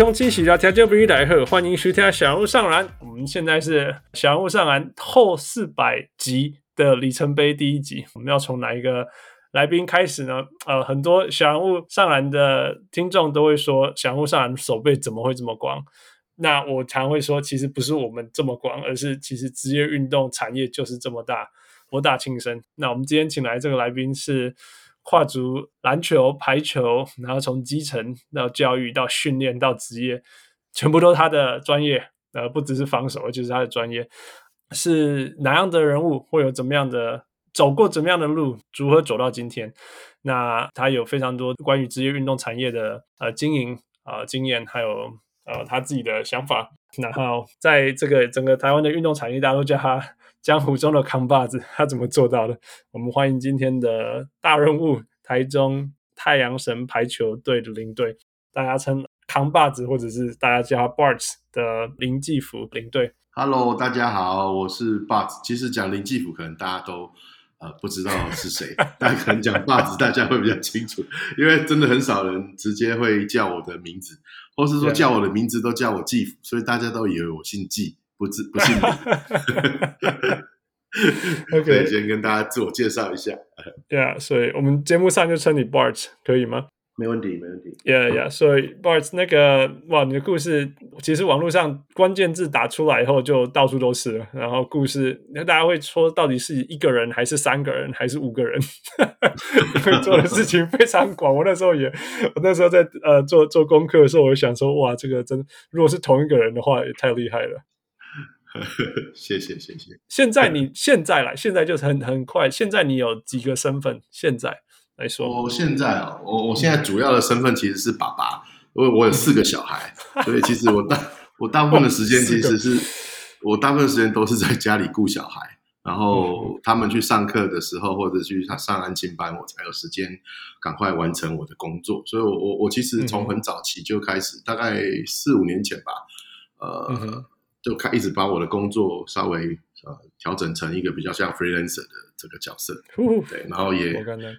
各位乡亲喜大家不必来贺，欢迎收听小人物上篮。我们现在是小人物上篮后四百集的里程碑第一集，我们要从哪一个来宾开始呢？呃，很多小人物上篮的听众都会说，小人物上篮手背怎么会这么光？那我常会说，其实不是我们这么光，而是其实职业运动产业就是这么大，博大精深。那我们今天请来这个来宾是。跨足篮球、排球，然后从基层到教育到训练到职业，全部都是他的专业。呃，不只是防守，而且是他的专业。是哪样的人物，会有怎么样的走过怎么样的路，如何走到今天？那他有非常多关于职业运动产业的呃经营啊、呃、经验，还有呃他自己的想法。然后在这个整个台湾的运动产业，大家都叫他。江湖中的扛把子，他怎么做到的？我们欢迎今天的大人物——台中太阳神排球队的领队，大家称扛把子，或者是大家叫他 Barts 的林继福领队。Hello，大家好，我是 Barts。其实讲林继福，可能大家都呃不知道是谁，但可能讲把子，大家会比较清楚，因为真的很少人直接会叫我的名字，或是说叫我的名字都叫我继甫，所以大家都以为我姓继。不自不信的，OK，先跟大家自我介绍一下。对啊，所以我们节目上就称你 Bartz，可以吗？没问题，没问题。Yeah, yeah，所以 Bartz 那个哇，你的故事其实网络上关键字打出来以后就到处都是了。然后故事，那大家会说到底是一个人还是三个人还是五个人？因为做的事情非常广。我那时候也，我那时候在呃做做功课的时候，我就想说，哇，这个真如果是同一个人的话，也太厉害了。谢谢谢谢。现在你现在来，现在就是很很快。现在你有几个身份？现在来说，我现在啊，我我现在主要的身份其实是爸爸，因为我有四个小孩，所以其实我大我大部分的时间其实是我大部分时间都是在家里顾小孩，然后他们去上课的时候或者去上上安亲班，我才有时间赶快完成我的工作。所以我，我我我其实从很早期就开始，大概四五年前吧，呃。就开一直把我的工作稍微呃调整成一个比较像 freelancer 的这个角色，对，然后也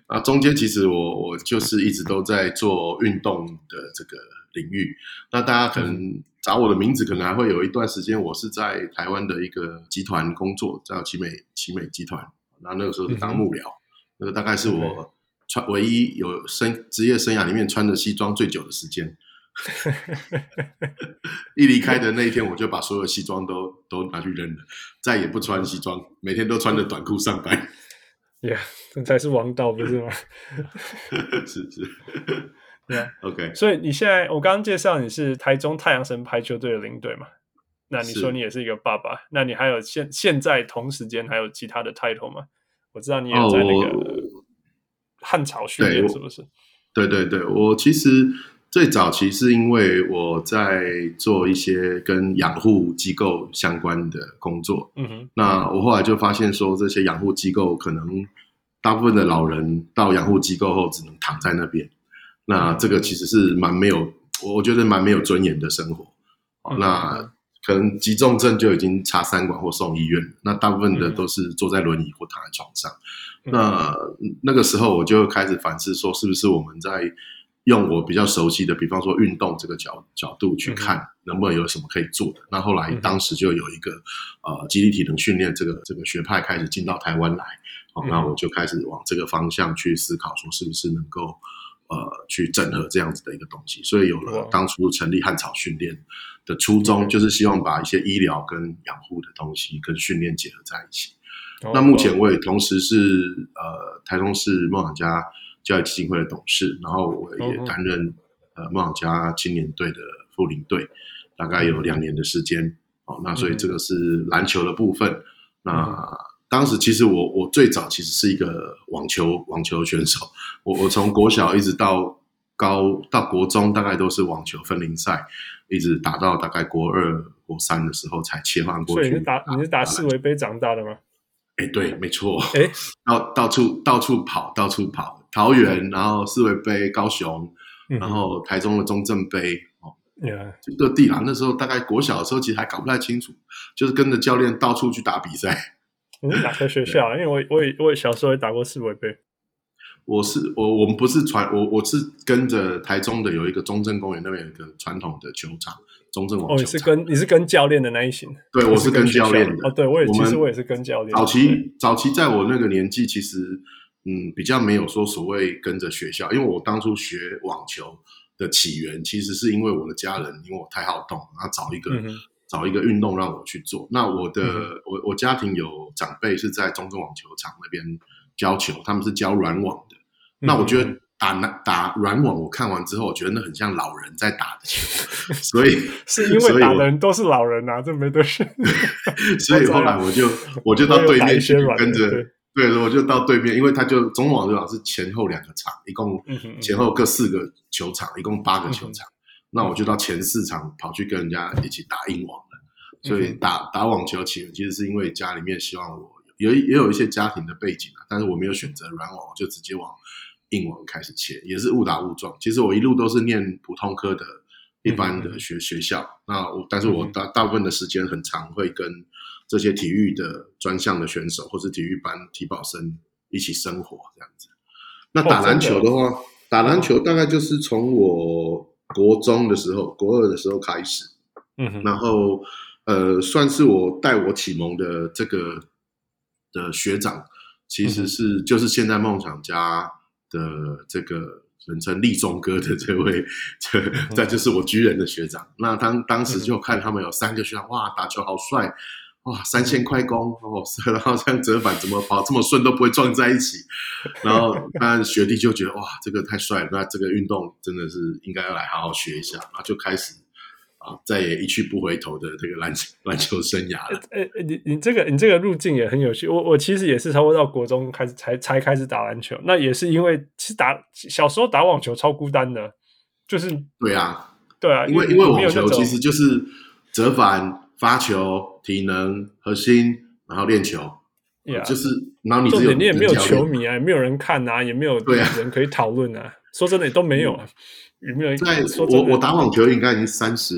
啊中间其实我我就是一直都在做运动的这个领域。那大家可能找我的名字，可能还会有一段时间，我是在台湾的一个集团工作，叫奇美奇美集团。那那个时候是当幕僚，那个大概是我穿唯一有生职业生涯里面穿着西装最久的时间。一离开的那一天，我就把所有西装都都拿去扔了，再也不穿西装，每天都穿着短裤上班。呀，这才是王道，不是吗？是 是，对啊。OK，所以你现在，我刚刚介绍你是台中太阳神排球队的领队嘛？那你说你也是一个爸爸，那你还有现现在同时间还有其他的 title 吗？我知道你也在那个汉朝训练，是不是？对对对，我其实。最早期是因为我在做一些跟养护机构相关的工作，嗯哼，那我后来就发现说，这些养护机构可能大部分的老人到养护机构后只能躺在那边，那这个其实是蛮没有，我觉得蛮没有尊严的生活。嗯、那可能急重症就已经插三管或送医院，那大部分的都是坐在轮椅或躺在床上。嗯、那那个时候我就开始反思说，是不是我们在用我比较熟悉的，比方说运动这个角角度去看，能不能有什么可以做的？嗯、那后来当时就有一个呃，肌力体能训练这个这个学派开始进到台湾来，好、嗯，那我就开始往这个方向去思考，说是不是能够呃去整合这样子的一个东西。所以有了当初成立汉草训练的初衷，就是希望把一些医疗跟养护的东西跟训练结合在一起。嗯、那目前我也同时是呃台中市梦想家。教育基金会的董事，然后我也担任呃梦想家青年队的副领队，大概有两年的时间。哦，那所以这个是篮球的部分。那当时其实我我最早其实是一个网球网球选手，我我从国小一直到高到国中，大概都是网球分龄赛，一直打到大概国二国三的时候才切换过去。所以你是打你是打世维杯长大的吗？哎，对，没错。哎，到到处到处跑，到处跑。桃园，然后四维杯，高雄，然后台中的中正杯，哦，就各地啦。那时候大概国小的时候，其实还搞不太清楚，就是跟着教练到处去打比赛。你是哪个学校？因为我我也我也小时候也打过四维杯。我是我我们不是传我我是跟着台中的有一个中正公园那边有一个传统的球场，中正网球场。哦，你是跟你是跟教练的那一型？对，我是跟教练的。哦，对，我也其实我也是跟教练。早期早期在我那个年纪，其实嗯比较没有说所谓跟着学校，因为我当初学网球的起源，其实是因为我的家人因为我太好动，然后找一个、嗯、找一个运动让我去做。那我的、嗯、我我家庭有长辈是在中正网球场那边教球，他们是教软网的。那我觉得打打软网，我看完之后，我觉得那很像老人在打的球，所以 是因为打人都是老人啊，这没得选。所以后来我就我就到对面去跟着，对，我就到对面，因为他就中网球场是前后两个场，一共前后各四个球场，一共八个球场。那我就到前四场跑去跟人家一起打硬网了。所以打打网球起源其实是因为家里面希望我有也有一些家庭的背景啊，但是我没有选择软网，我就直接往。硬网开始切，也是误打误撞。其实我一路都是念普通科的，一般的学、嗯、学校。那我，但是我大大部分的时间很常会跟这些体育的专项的选手，或是体育班体保生一起生活这样子。那打篮球的话，哦、打篮球大概就是从我国中的时候，国二的时候开始。嗯哼，然后呃，算是我带我启蒙的这个的学长，其实是、嗯、就是现在梦想家。的这个人称立中哥的这位，这这就是我居人的学长。那当当时就看他们有三个学长，哇，打球好帅，哇，三千快攻哦，然后这样折返怎么跑这么顺都不会撞在一起。然后当然学弟就觉得哇，这个太帅了，那这个运动真的是应该要来好好学一下，然后就开始。啊，再也一去不回头的这个篮球篮球生涯了。哎 哎，你你这个你这个路径也很有趣。我我其实也是差不多到国中开始才才开始打篮球。那也是因为其实打小时候打网球超孤单的，就是对啊，对啊，因为因为网球其实就是折返、发球、体能、核心，然后练球。就是然后你也没有球迷啊，也没有人看啊，也没有人可以讨论啊。说真的，也都没有啊。有没有在我我打网球应该已经三十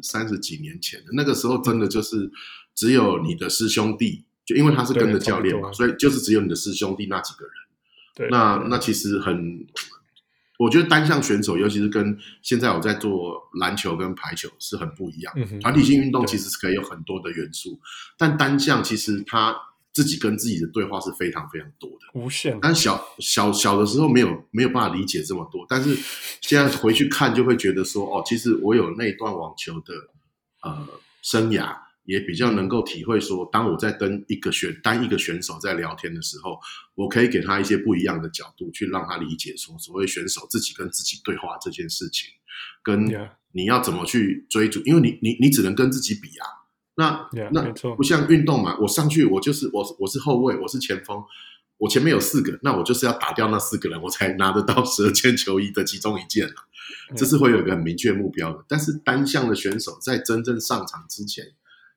三十几年前了。那个时候真的就是只有你的师兄弟，就因为他是跟着教练嘛，所以就是只有你的师兄弟那几个人。对，那那其实很，我觉得单项选手，尤其是跟现在我在做篮球跟排球是很不一样。团体性运动其实是可以有很多的元素，但单项其实他。自己跟自己的对话是非常非常多的，无限。但小小小的时候没有没有办法理解这么多，但是现在回去看就会觉得说，哦，其实我有那一段网球的呃生涯，也比较能够体会说，当我在跟一个选单一个选手在聊天的时候，我可以给他一些不一样的角度，去让他理解说，所谓选手自己跟自己对话这件事情，跟你要怎么去追逐，因为你你你只能跟自己比啊。那那不像运动嘛，我上去我就是我我是后卫，我是前锋，我前面有四个，那我就是要打掉那四个人，我才拿得到十二件球衣的其中一件，这是会有一个很明确目标的。但是单项的选手在真正上场之前，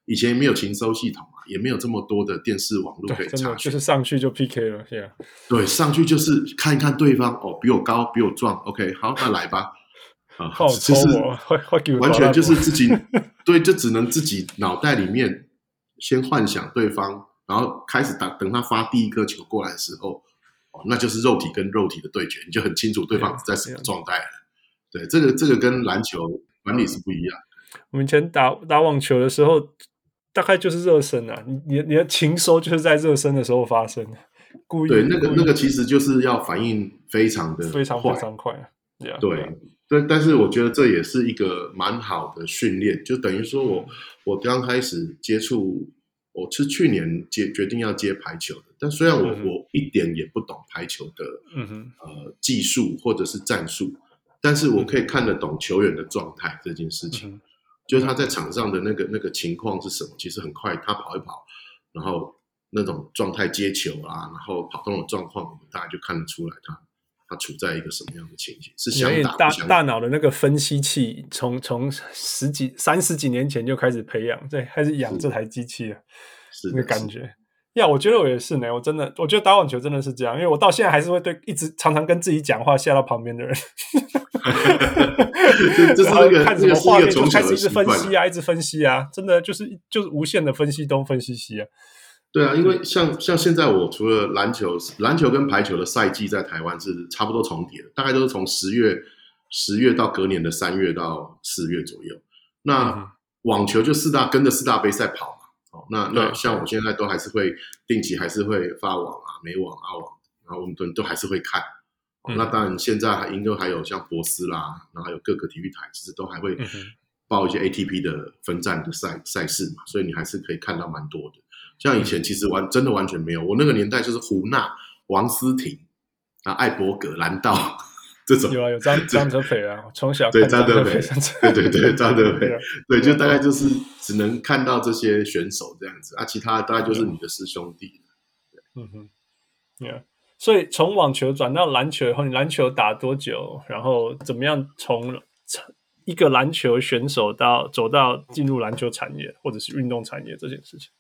以前没有情搜系统嘛，也没有这么多的电视网络可以查询，就是上去就 PK 了，yeah. 对，上去就是看一看对方哦，比我高，比我壮，OK，好，那来吧。啊，就是完全就是自己 对，就只能自己脑袋里面先幻想对方，然后开始打，等他发第一颗球过来的时候，哦，那就是肉体跟肉体的对决，你就很清楚对方在什么状态了。对，这个这个跟篮球管理是不一样。我们以前打打网球的时候，大概就是热身啊，你你你的情收就是在热身的时候发生的，故意对，那个那个其实就是要反应非常的非常非常快，对。但但是我觉得这也是一个蛮好的训练，就等于说我我刚开始接触，我是去年接决定要接排球的，但虽然我我一点也不懂排球的，嗯哼，呃技术或者是战术，但是我可以看得懂球员的状态这件事情，就是他在场上的那个那个情况是什么，其实很快他跑一跑，然后那种状态接球啊，然后跑动的状况，我们大家就看得出来他。他处在一个什么样的情形？是想打大大脑的那个分析器，从从十几三十几年前就开始培养，对，开始养这台机器了，是那个感觉。呀，我觉得我也是呢。我真的，我觉得打网球真的是这样，因为我到现在还是会对一直常常跟自己讲话，吓到旁边的人。这是那个看什么画面就开始一直分析啊，一直分析啊，真的就是就是无限的分析东分析西啊。对啊，因为像像现在我除了篮球，篮球跟排球的赛季在台湾是差不多重叠的，大概都是从十月十月到隔年的三月到四月左右。那网球就四大跟着四大杯赛跑那那像我现在都还是会定期还是会发网啊、美网、澳网，然后我们都都还是会看。哦、那当然现在还应该还有像博斯啦，然后还有各个体育台，其实都还会报一些 ATP 的分站的赛赛事嘛，所以你还是可以看到蛮多的。像以前其实完真的完全没有，我那个年代就是胡娜、王思婷啊、艾伯格、兰道。这种有啊，有张张 德培啊，从小对张德培，对对对张德培，对就大概就是只能看到这些选手这样子啊，其他大概就是你的师兄弟。嗯哼，Yeah，所以从网球转到篮球以后，你篮球打多久？然后怎么样从一个篮球选手到走到进入篮球产业或者是运动产业这件事情？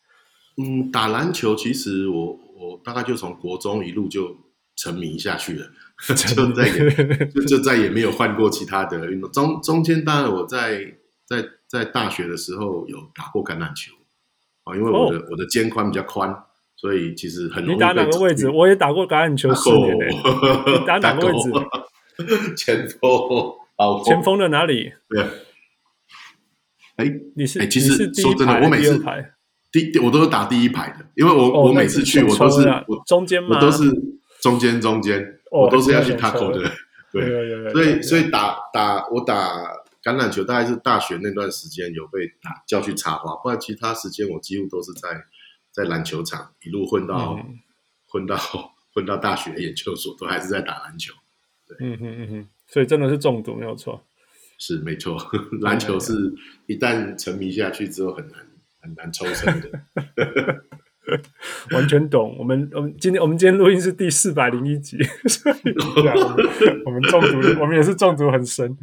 嗯，打篮球其实我我大概就从国中一路就沉迷下去了。就再也就就再也没有换过其他的运动。中中间当然我在在在大学的时候有打过橄榄球啊，因为我的、哦、我的肩宽比较宽，所以其实很容易。你打哪个位置？我也打过橄榄球四年嘞。你打哪个位置？前锋。哦，前锋的哪里？对。哎，你是？哎，其实说真的，我每次第我都是打第一排的，因为我我每次去我都是我中间嘛，我都是中间中间。我都是要去 tackle 的，对，所以所以打打我打橄榄球，大概是大学那段时间有被打叫去插花，不然其他时间我几乎都是在在篮球场一路混到混到 混到大学研究所，都还是在打篮球。对，嗯哼嗯哼，所以真的是中毒没有错，是没错，篮球是一旦沉迷下去之后很难很难抽身的。完全懂。我们我们今天我们今天录音是第四百零一集，所以我们 我们中毒，我们也是中毒很深。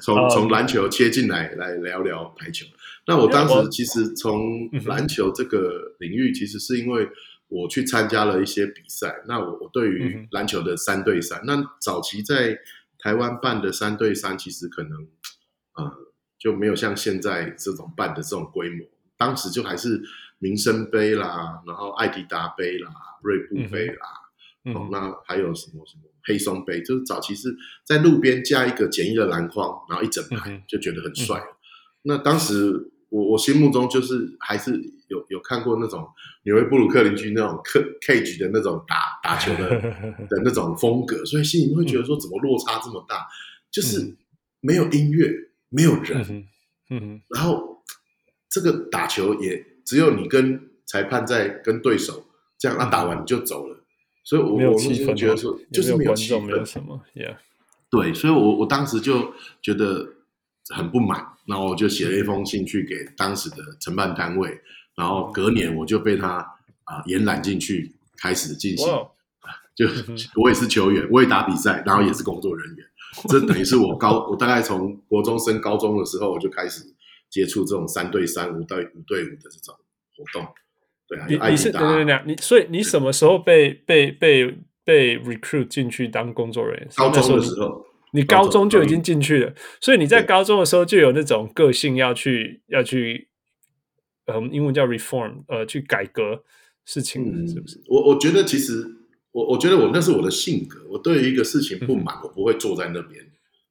从从篮球切进来来聊聊排球。那我当时其实从篮球这个领域，其实是因为我去参加了一些比赛。那我我对于篮球的三对三，那早期在台湾办的三对三，其实可能呃就没有像现在这种办的这种规模。当时就还是。民生杯啦，然后艾迪达杯啦，瑞布杯啦，嗯哦、那还有什么什么黑松杯，就是早期是在路边架一个简易的篮筐，然后一整排就觉得很帅。嗯、那当时我我心目中就是还是有有看过那种纽约布鲁克林区那种 cage 的那种打打球的 的那种风格，所以心里会觉得说怎么落差这么大，就是没有音乐，没有人，嗯，嗯然后这个打球也。只有你跟裁判在跟对手这样，他打完你就走了，所以我我那时候觉得说就是没有气氛，没有什么，Yeah，对，所以我我当时就觉得很不满，然后我就写了一封信去给当时的承办单位，然后隔年我就被他啊延揽进去开始进行，就我也是球员，我也打比赛，然后也是工作人员，这等于是我高我大概从国中升高中的时候我就开始。接触这种三对三、五对五对五的这种活动，对啊，你你是等等等，你所以你什么时候被被被被 recruit 进去当工作人员？高中的时候，你高中就已经进去了，所以你在高中的时候就有那种个性要去要去，嗯，英文叫 reform，呃，去改革事情，是不是？我我觉得其实我我觉得我那是我的性格，我对于一个事情不满，我不会坐在那边，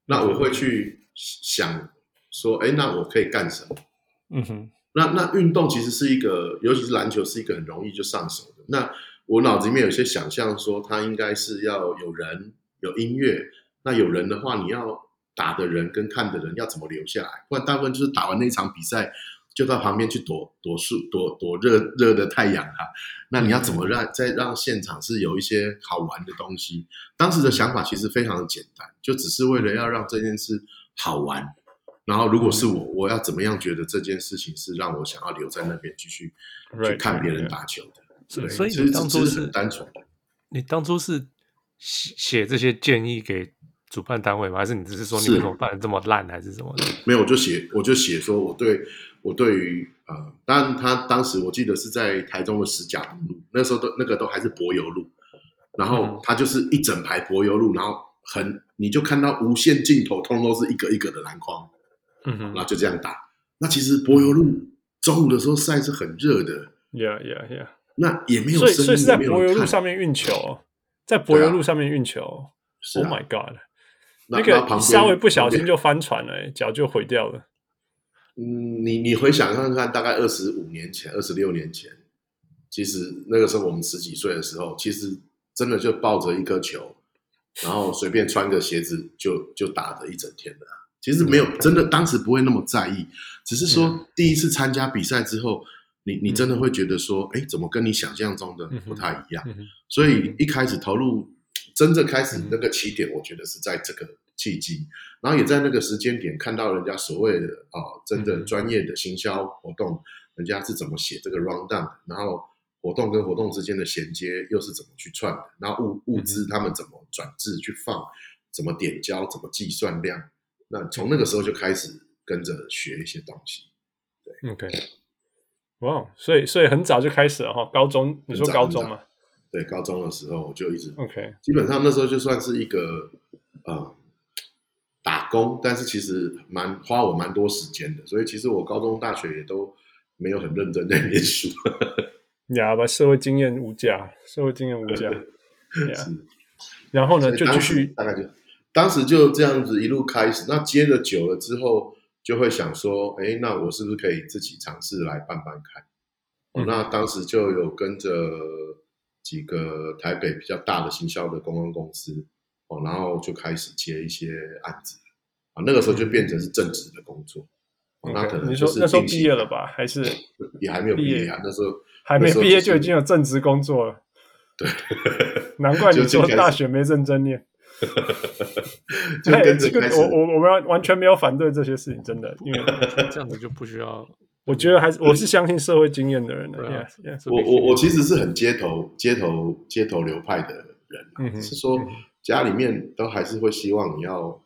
那我会去想。说，哎，那我可以干什么？嗯哼，那那运动其实是一个，尤其是篮球是一个很容易就上手的。那我脑子里面有些想象，说它应该是要有人、有音乐。那有人的话，你要打的人跟看的人要怎么留下来？不然大部分就是打完那一场比赛，就到旁边去躲躲树、躲躲热热的太阳哈。那你要怎么让再让现场是有一些好玩的东西？当时的想法其实非常的简单，就只是为了要让这件事好玩。然后，如果是我，我要怎么样觉得这件事情是让我想要留在那边继续去看别人打球的？对，所以你当初是单纯的。你当初是写写这些建议给主办单位吗？还是你只是说你为什么办的这么烂，还是什么的？没有，我就写，我就写说我对我对于呃，当然他当时我记得是在台中的石甲路，那时候都那个都还是柏油路，然后他就是一整排柏油路，然后很你就看到无限尽头，通通都是一个一个的篮筐。嗯哼，那就这样打。那其实柏油路中午的时候晒是很热的。Yeah, yeah, yeah。那也没有，所以所以是在柏油路上面运球，在柏油路上面运球。啊、Oh my god！那，那个稍微不小心就翻船了，欸，脚就毁掉了。嗯，你你回想看看，大概二十五年前、二十六年前，其实那个时候我们十几岁的时候，其实真的就抱着一颗球，然后随便穿个鞋子就就打了一整天的。其实没有，真的当时不会那么在意，只是说第一次参加比赛之后，你你真的会觉得说，哎，怎么跟你想象中的不太一样？所以一开始投入，真正开始那个起点，我觉得是在这个。契机，然后也在那个时间点看到人家所谓的啊、哦，真的专业的行销活动，人家是怎么写这个 rundown，然后活动跟活动之间的衔接又是怎么去串的，然后物物资他们怎么转制去放，怎么点胶，怎么计算量，那从那个时候就开始跟着学一些东西。对，OK，哇、wow，所以所以很早就开始了哈，高中你说高中吗？对，高中的时候我就一直 OK，基本上那时候就算是一个呃。打工，但是其实蛮花我蛮多时间的，所以其实我高中、大学也都没有很认真在念书。呀，吧社会经验无价，社会经验无价。是，然后呢，就继续，大概就当时就这样子一路开始。那接了久了之后，就会想说，哎，那我是不是可以自己尝试来办办看？嗯。那当时就有跟着几个台北比较大的行销的公关公司。哦，然后就开始接一些案子，啊，那个时候就变成是正职的工作。Okay, 那可能就是那时候毕业了吧？还是 也还没有毕业啊？那时候还没毕业就已经有正职工作了。对，难怪你说大学没认真念。就跟这个我我我们完全没有反对这些事情，真的，因为 这样子就不需要。我觉得还是我是相信社会经验的人的。我我我其实是很街头街头街头流派的人，嗯、是说。嗯家里面都还是会希望你要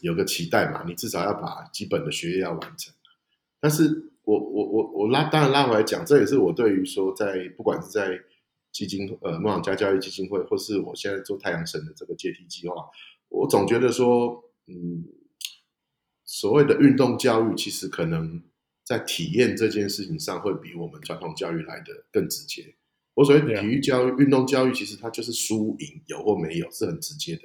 有个期待嘛，你至少要把基本的学业要完成。但是我我我我拉当然拉回来讲，这也是我对于说在不管是在基金呃梦想家教育基金会，或是我现在做太阳神的这个阶梯计划，我总觉得说，嗯，所谓的运动教育其实可能在体验这件事情上会比我们传统教育来的更直接。我所谓体育教育、运动教育，其实它就是输赢有或没有，是很直接的。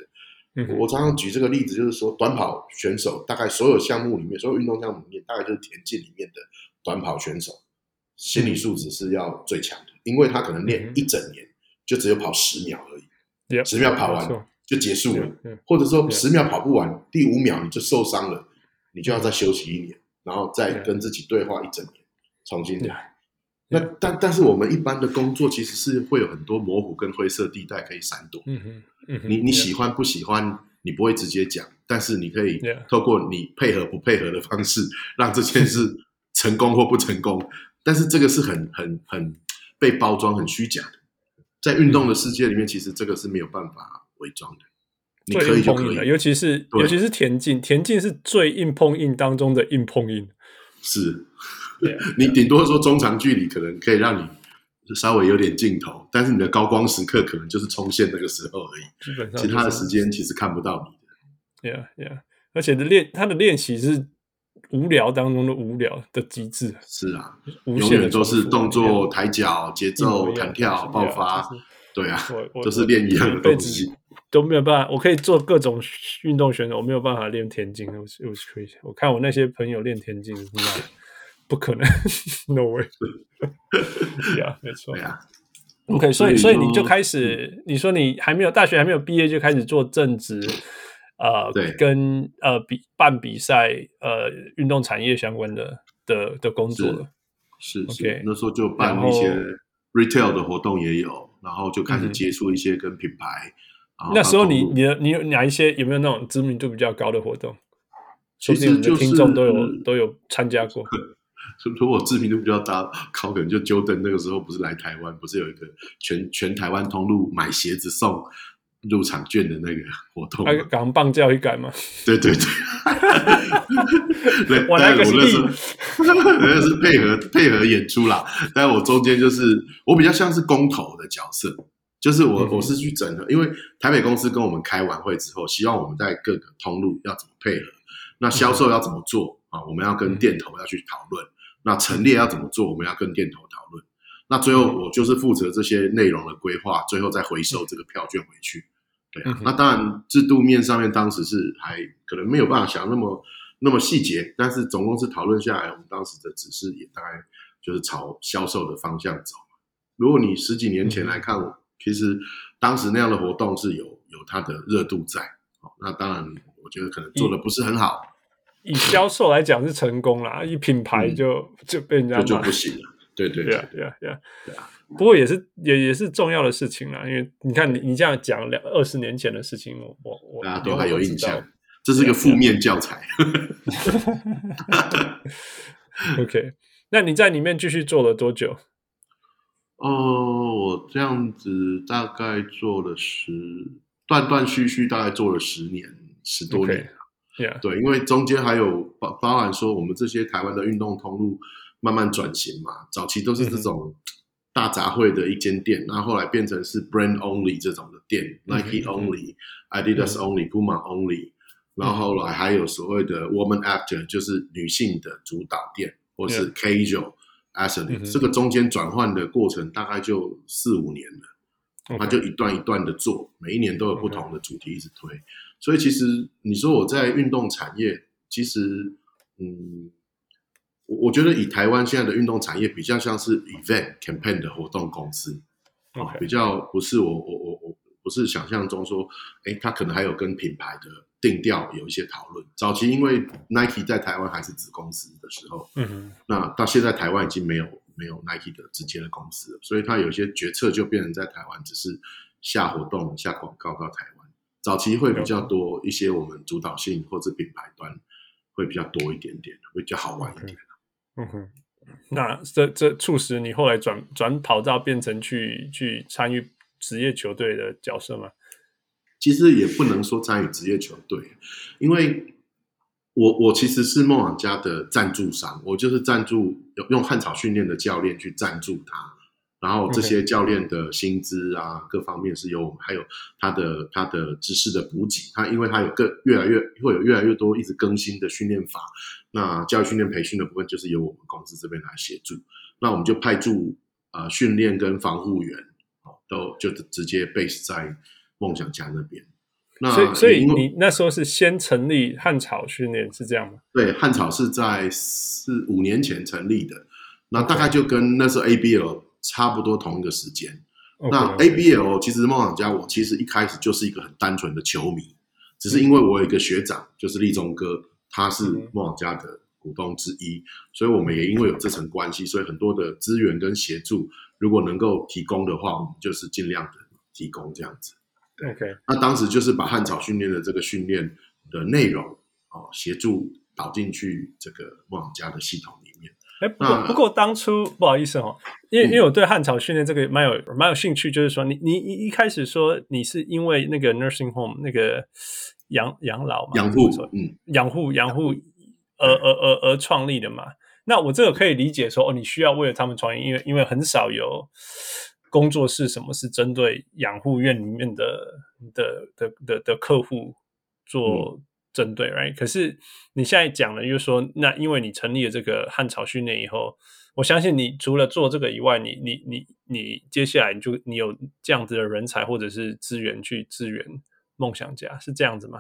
嗯、我常常举这个例子，就是说短跑选手，大概所有项目里面，所有运动项目里面，大概就是田径里面的短跑选手，心理素质是要最强的，因为他可能练一整年，就只有跑十秒而已，十秒跑完就结束了，或者说十秒跑不完，第五秒你就受伤了，你就要再休息一年，然后再跟自己对话一整年，重新来。那但但是我们一般的工作其实是会有很多模糊跟灰色地带可以闪躲。嗯哼，嗯哼，你你喜欢不喜欢，你不会直接讲，但是你可以透过你配合不配合的方式，让这件事成功或不成功。但是这个是很很很被包装、很虚假的。在运动的世界里面，其实这个是没有办法伪装的。你可以就可以，尤其是尤其是田径，田径是最硬碰硬当中的硬碰硬。是。你顶多说中长距离可能可以让你稍微有点镜头，但是你的高光时刻可能就是冲线那个时候而已。基本上，其他的时间其实看不到你的。Yeah, yeah，而且的练他的练习是无聊当中的无聊的极致。是啊，永远都是动作、抬脚、节奏、弹跳、爆发。对啊，都是练一样的东西，都没有办法。我可以做各种运动选手，我没有办法练田径。我我我看我那些朋友练田径，那。不可能，no way。对啊，没错。呀，OK，所以所以你就开始，你说你还没有大学还没有毕业就开始做正职，呃，对，跟呃比办比赛，呃，运动产业相关的的的工作了。是是，OK，那时候就办一些 retail 的活动也有，然后就开始接触一些跟品牌。那时候你你的你有哪一些有没有那种知名度比较高的活动？其实你的听众都有都有参加过。如果知名度比较大，考可能就 Jordan 那个时候不是来台湾，不是有一个全全台湾通路买鞋子送入场券的那个活动？还港棒教育改吗？对对对，对，我 那个是那是配合配合演出啦。但我中间就是我比较像是公投的角色，就是我我是去整合，因为台北公司跟我们开完会之后，希望我们在各个通路要怎么配合，那销售要怎么做啊？我们要跟店头要去讨论。那陈列要怎么做？我们要跟店头讨论。那最后我就是负责这些内容的规划，最后再回收这个票券回去。对啊，那当然制度面上面当时是还可能没有办法想那么那么细节，但是总共是讨论下来，我们当时的指示也大概就是朝销售的方向走。如果你十几年前来看我，其实当时那样的活动是有有它的热度在。那当然，我觉得可能做的不是很好。以销售来讲是成功啦，一品牌就、嗯、就被人家就，就不行了。对对对，对啊对啊对啊，对啊。不过也是也也是重要的事情啦，因为你看你你这样讲两二十年前的事情，我我我大家都还有印象，这是一个负面教材。OK，那你在里面继续做了多久？哦、呃，我这样子大概做了十断断续续，大概做了十年十多年。Okay. Yeah. 对，因为中间还有包包含说我们这些台湾的运动通路慢慢转型嘛，早期都是这种。嗯大杂烩的一间店，然后后来变成是 brand only 这种的店、嗯、，Nike only、嗯、Adidas only、嗯、Puma only，然后后来还有所谓的 woman actor，就是女性的主导店，或是 casual athlete，、嗯、这个中间转换的过程大概就四五年了，他、嗯、就一段一段的做，每一年都有不同的主题一直推，嗯、所以其实你说我在运动产业，其实嗯。我我觉得以台湾现在的运动产业比较像是 event campaign 的活动公司.比较不是我我我我不是想象中说，哎，他可能还有跟品牌的定调有一些讨论。早期因为 Nike 在台湾还是子公司的时候，嗯哼，那到现在台湾已经没有没有 Nike 的直接的公司了，所以他有些决策就变成在台湾只是下活动下广告到台湾。早期会比较多一些我们主导性或者品牌端会比较多一点点，会比较好玩一点。嗯哼，那这这促使你后来转转跑道，变成去去参与职业球队的角色吗？其实也不能说参与职业球队，因为我我其实是梦想家的赞助商，我就是赞助用汉草训练的教练去赞助他。然后这些教练的薪资啊，各方面是由我们，还有他的他的知识的补给，他因为他有更越来越会有越来越多一直更新的训练法，那教育训练培训的部分就是由我们公司这边来协助，那我们就派驻啊、呃、训练跟防护员，哦都就直接 base 在梦想家那边。那所以所以你那时候是先成立汉草训练是这样吗？对，汉草是在四五年前成立的，那大概就跟那时候 ABL。差不多同一个时间那 ABL 其实梦想家，我其实一开始就是一个很单纯的球迷，只是因为我有一个学长，就是立中哥，他是梦想家的股东之一，所以我们也因为有这层关系，所以很多的资源跟协助，如果能够提供的话，我们就是尽量的提供这样子。OK，那当时就是把汉草训练的这个训练的内容啊，协助导进去这个梦想家的系统里面。哎，不过不过当初不好意思哦，因为因为我对汉草训练这个蛮有蛮有兴趣，就是说你你一一开始说你是因为那个 nursing home 那个养养老嘛，养护嗯养护养护而而而而创立的嘛，那我这个可以理解说哦，你需要为了他们创业，因为因为很少有工作室什么是针对养护院里面的的的的的客户做。嗯针对，right？可是你现在讲了，就是说，那因为你成立了这个汉朝训练以后，我相信你除了做这个以外，你你你你接下来你就你有这样子的人才或者是资源去支援梦想家，是这样子吗？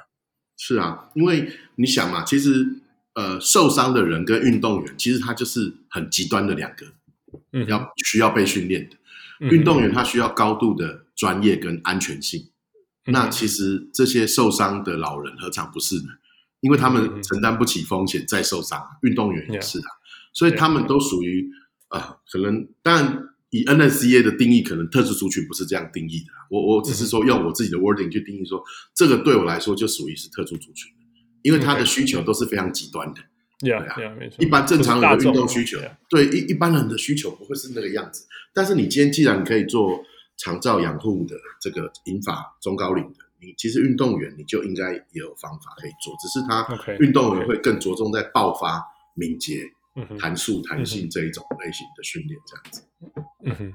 是啊，因为你想嘛，其实呃，受伤的人跟运动员，其实他就是很极端的两个，嗯，要需要被训练的。嗯，运动员他需要高度的专业跟安全性。那其实这些受伤的老人何尝不是呢？因为他们承担不起风险再受伤，运动员也是啊，所以他们都属于呃，可能当然以 NSCA 的定义，可能特殊族群不是这样定义的。我我只是说用我自己的 wording 去定义说，这个对我来说就属于是特殊族群，因为他的需求都是非常极端的。对啊，一般正常人的运动需求，对一一般人的需求不会是那个样子。但是你今天既然可以做。长照养护的这个引法中高龄的，你其实运动员你就应该也有方法可以做，只是他运动员会更着重在爆发、敏捷、弹速、弹性这一种类型的训练，这样子。嗯哼，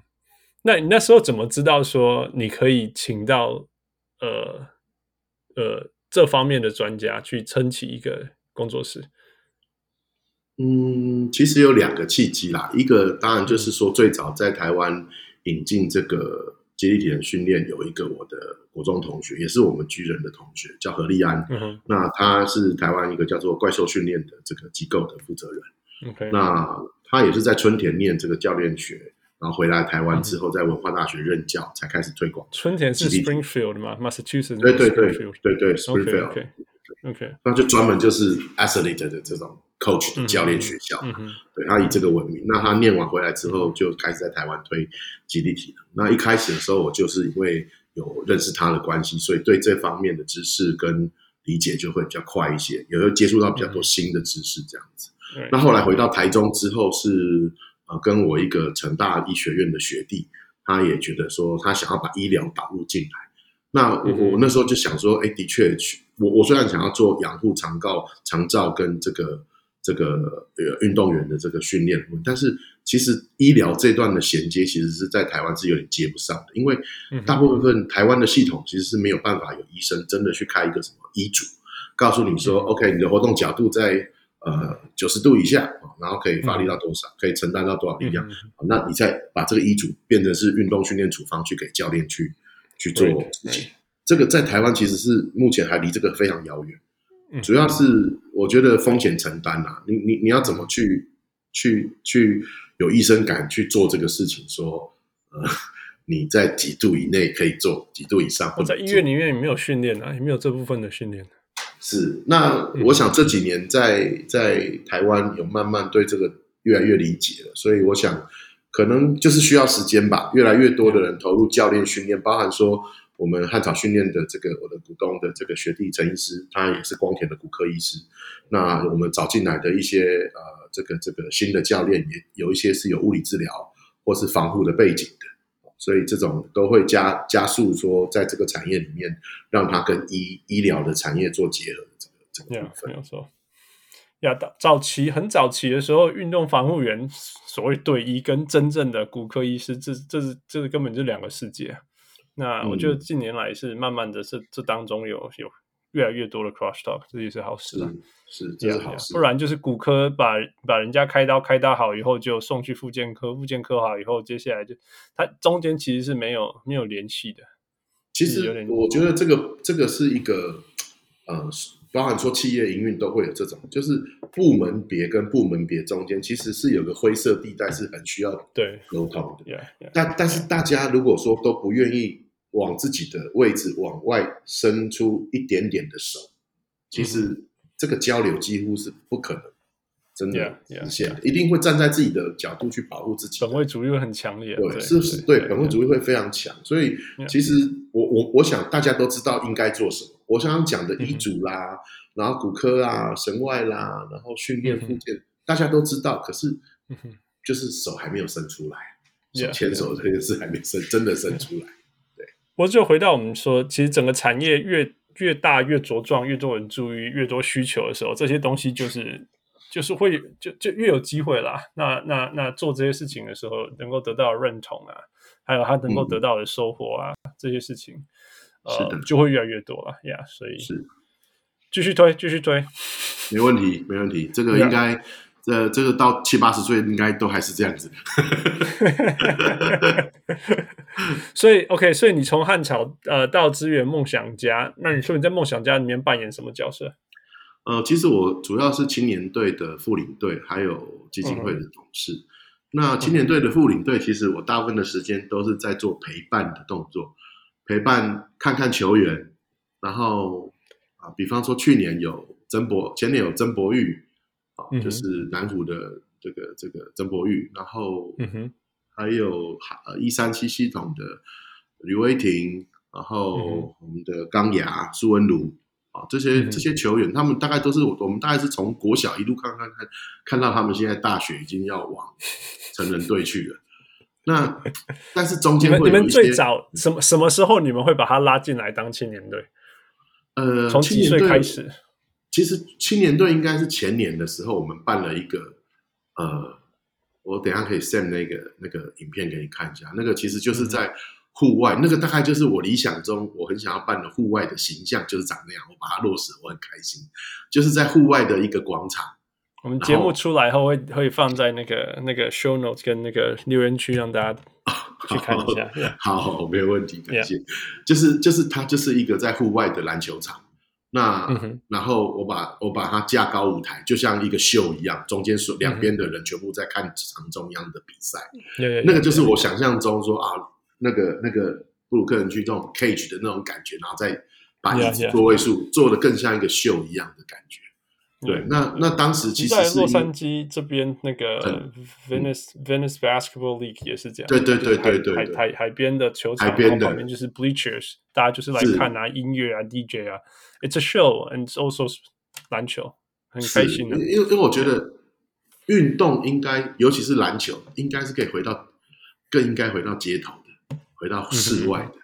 那你那时候怎么知道说你可以请到呃呃这方面的专家去撑起一个工作室？嗯，其实有两个契机啦，一个当然就是说最早在台湾引进这个接力体能训练，有一个我的国中同学，也是我们巨人的同学，叫何立安。嗯哼，那他是台湾一个叫做怪兽训练的这个机构的负责人。OK，那他也是在春田念这个教练学，然后回来台湾之后，在文化大学任教，才开始推广。春田是 Springfield 吗？Massachusetts？对对对对对，Springfield。OK，那就专门就是 athlete 的这种 coach 的教练学校，对，他以这个闻名。那他念完回来之后，就开始在台湾推肌力体能。那一开始的时候，我就是因为有认识他的关系，所以对这方面的知识跟理解就会比较快一些，有时候接触到比较多新的知识这样子。嗯、那后来回到台中之后是，是呃跟我一个成大医学院的学弟，他也觉得说他想要把医疗导入进来。那我我那时候就想说，哎，的确，我我虽然想要做养护长照、长照跟这个这个呃运动员的这个训练，但是其实医疗这段的衔接，其实是在台湾是有点接不上的，因为大部分台湾的系统其实是没有办法有医生真的去开一个什么医嘱，告诉你说，OK，你的活动角度在呃九十度以下，然后可以发力到多少，可以承担到多少力量，那你再把这个医嘱变成是运动训练处方去给教练去。去做事情，这个在台湾其实是目前还离这个非常遥远。主要是我觉得风险承担啊，你你你要怎么去去去有医生敢去做这个事情？说呃，你在几度以内可以做，几度以上或者在医院里面也没有训练啊，也没有这部分的训练。是，那我想这几年在在台湾有慢慢对这个越来越理解了，所以我想。可能就是需要时间吧，越来越多的人投入教练训练，包含说我们汉草训练的这个我的股东的这个学弟陈医师，他也是光田的骨科医师。那我们找进来的一些呃，这个这个新的教练，也有一些是有物理治疗或是防护的背景的，所以这种都会加加速说，在这个产业里面，让它跟医医疗的产业做结合这个这个部分。Yeah, 没有错。呀，早期很早期的时候，运动防护员所谓队医跟真正的骨科医师，这这是这是根本就两个世界。那我觉得近年来是慢慢的这，这这当中有有越来越多的 cross talk，这也是好事啊。是，是这是好事。不然就是骨科把把人家开刀开刀好以后，就送去复健科，复健科好以后，接下来就它中间其实是没有没有联系的。其实我觉得这个这个是一个呃。包含说企业营运都会有这种，就是部门别跟部门别中间其实是有个灰色地带，是很需要对沟通的。Yeah, yeah, 但但是大家如果说都不愿意往自己的位置往外伸出一点点的手，其实这个交流几乎是不可能。真的一定会站在自己的角度去保护自己。本位主义会很强烈，对，是不是？对，本位主义会非常强。所以，其实我我我想大家都知道应该做什么。我想讲的医嘱啦，然后骨科啊、神外啦，然后训练附件，大家都知道。可是，就是手还没有伸出来，手牵手这件事还没伸，真的伸出来。对，我就回到我们说，其实整个产业越越大、越茁壮、越多人注意、越多需求的时候，这些东西就是。就是会就就越有机会啦，那那那做这些事情的时候，能够得到认同啊，还有他能够得到的收获啊，嗯、这些事情，呃，就会越来越多了呀。Yeah, 所以是继续推，继续推，没问题，没问题。这个应该，这 Yeah. 这个到七八十岁应该都还是这样子。所以 OK，所以你从汉朝呃到支援梦想家，那你说你在梦想家里面扮演什么角色？呃，其实我主要是青年队的副领队，还有基金会的董事。嗯、那青年队的副领队，其实我大部分的时间都是在做陪伴的动作，陪伴看看球员。然后啊，比方说去年有曾博，前年有曾博玉，啊，就是南湖的这个这个曾博玉。然后，嗯哼，还有呃一三七系统的吕威霆，然后我们的钢牙苏文儒。这些这些球员，他们大概都是我我们大概是从国小一路看看看，看到他们现在大学已经要往成人队去了。那 但是中间会有一些你们最早什么什么时候你们会把他拉进来当青年队？呃，从几岁开始？其实青年队应该是前年的时候，我们办了一个呃，我等一下可以 send 那个那个影片给你看一下。那个其实就是在。户外那个大概就是我理想中我很想要办的户外的形象，就是长那样。我把它落实，我很开心。就是在户外的一个广场我们节目出来后会会放在那个那个 show notes 跟那个留言区，让大家 去看一下。好，好，好，没有问题，感谢。就是就是它就是一个在户外的篮球场。那、嗯、然后我把我把它架高舞台，就像一个秀一样，中间是两边的人全部在看场中央的比赛。嗯、那个就是我想象中说啊，那个那个布鲁克林区这种 cage 的那种感觉，然后再把座位数做的更像一个秀一样的感觉。对，那那当时其实在洛杉矶这边那个 Venice、嗯、Venice Basketball League 也是这样，对对对对对，海海海边的球场，海边的。旁边就是 bleachers，大家就是来看啊，音乐啊，DJ 啊，It's a show and also 篮球，很开心的。因为因为我觉得运动应该，尤其是篮球，应该是可以回到更应该回到街头的，回到室外的，嗯、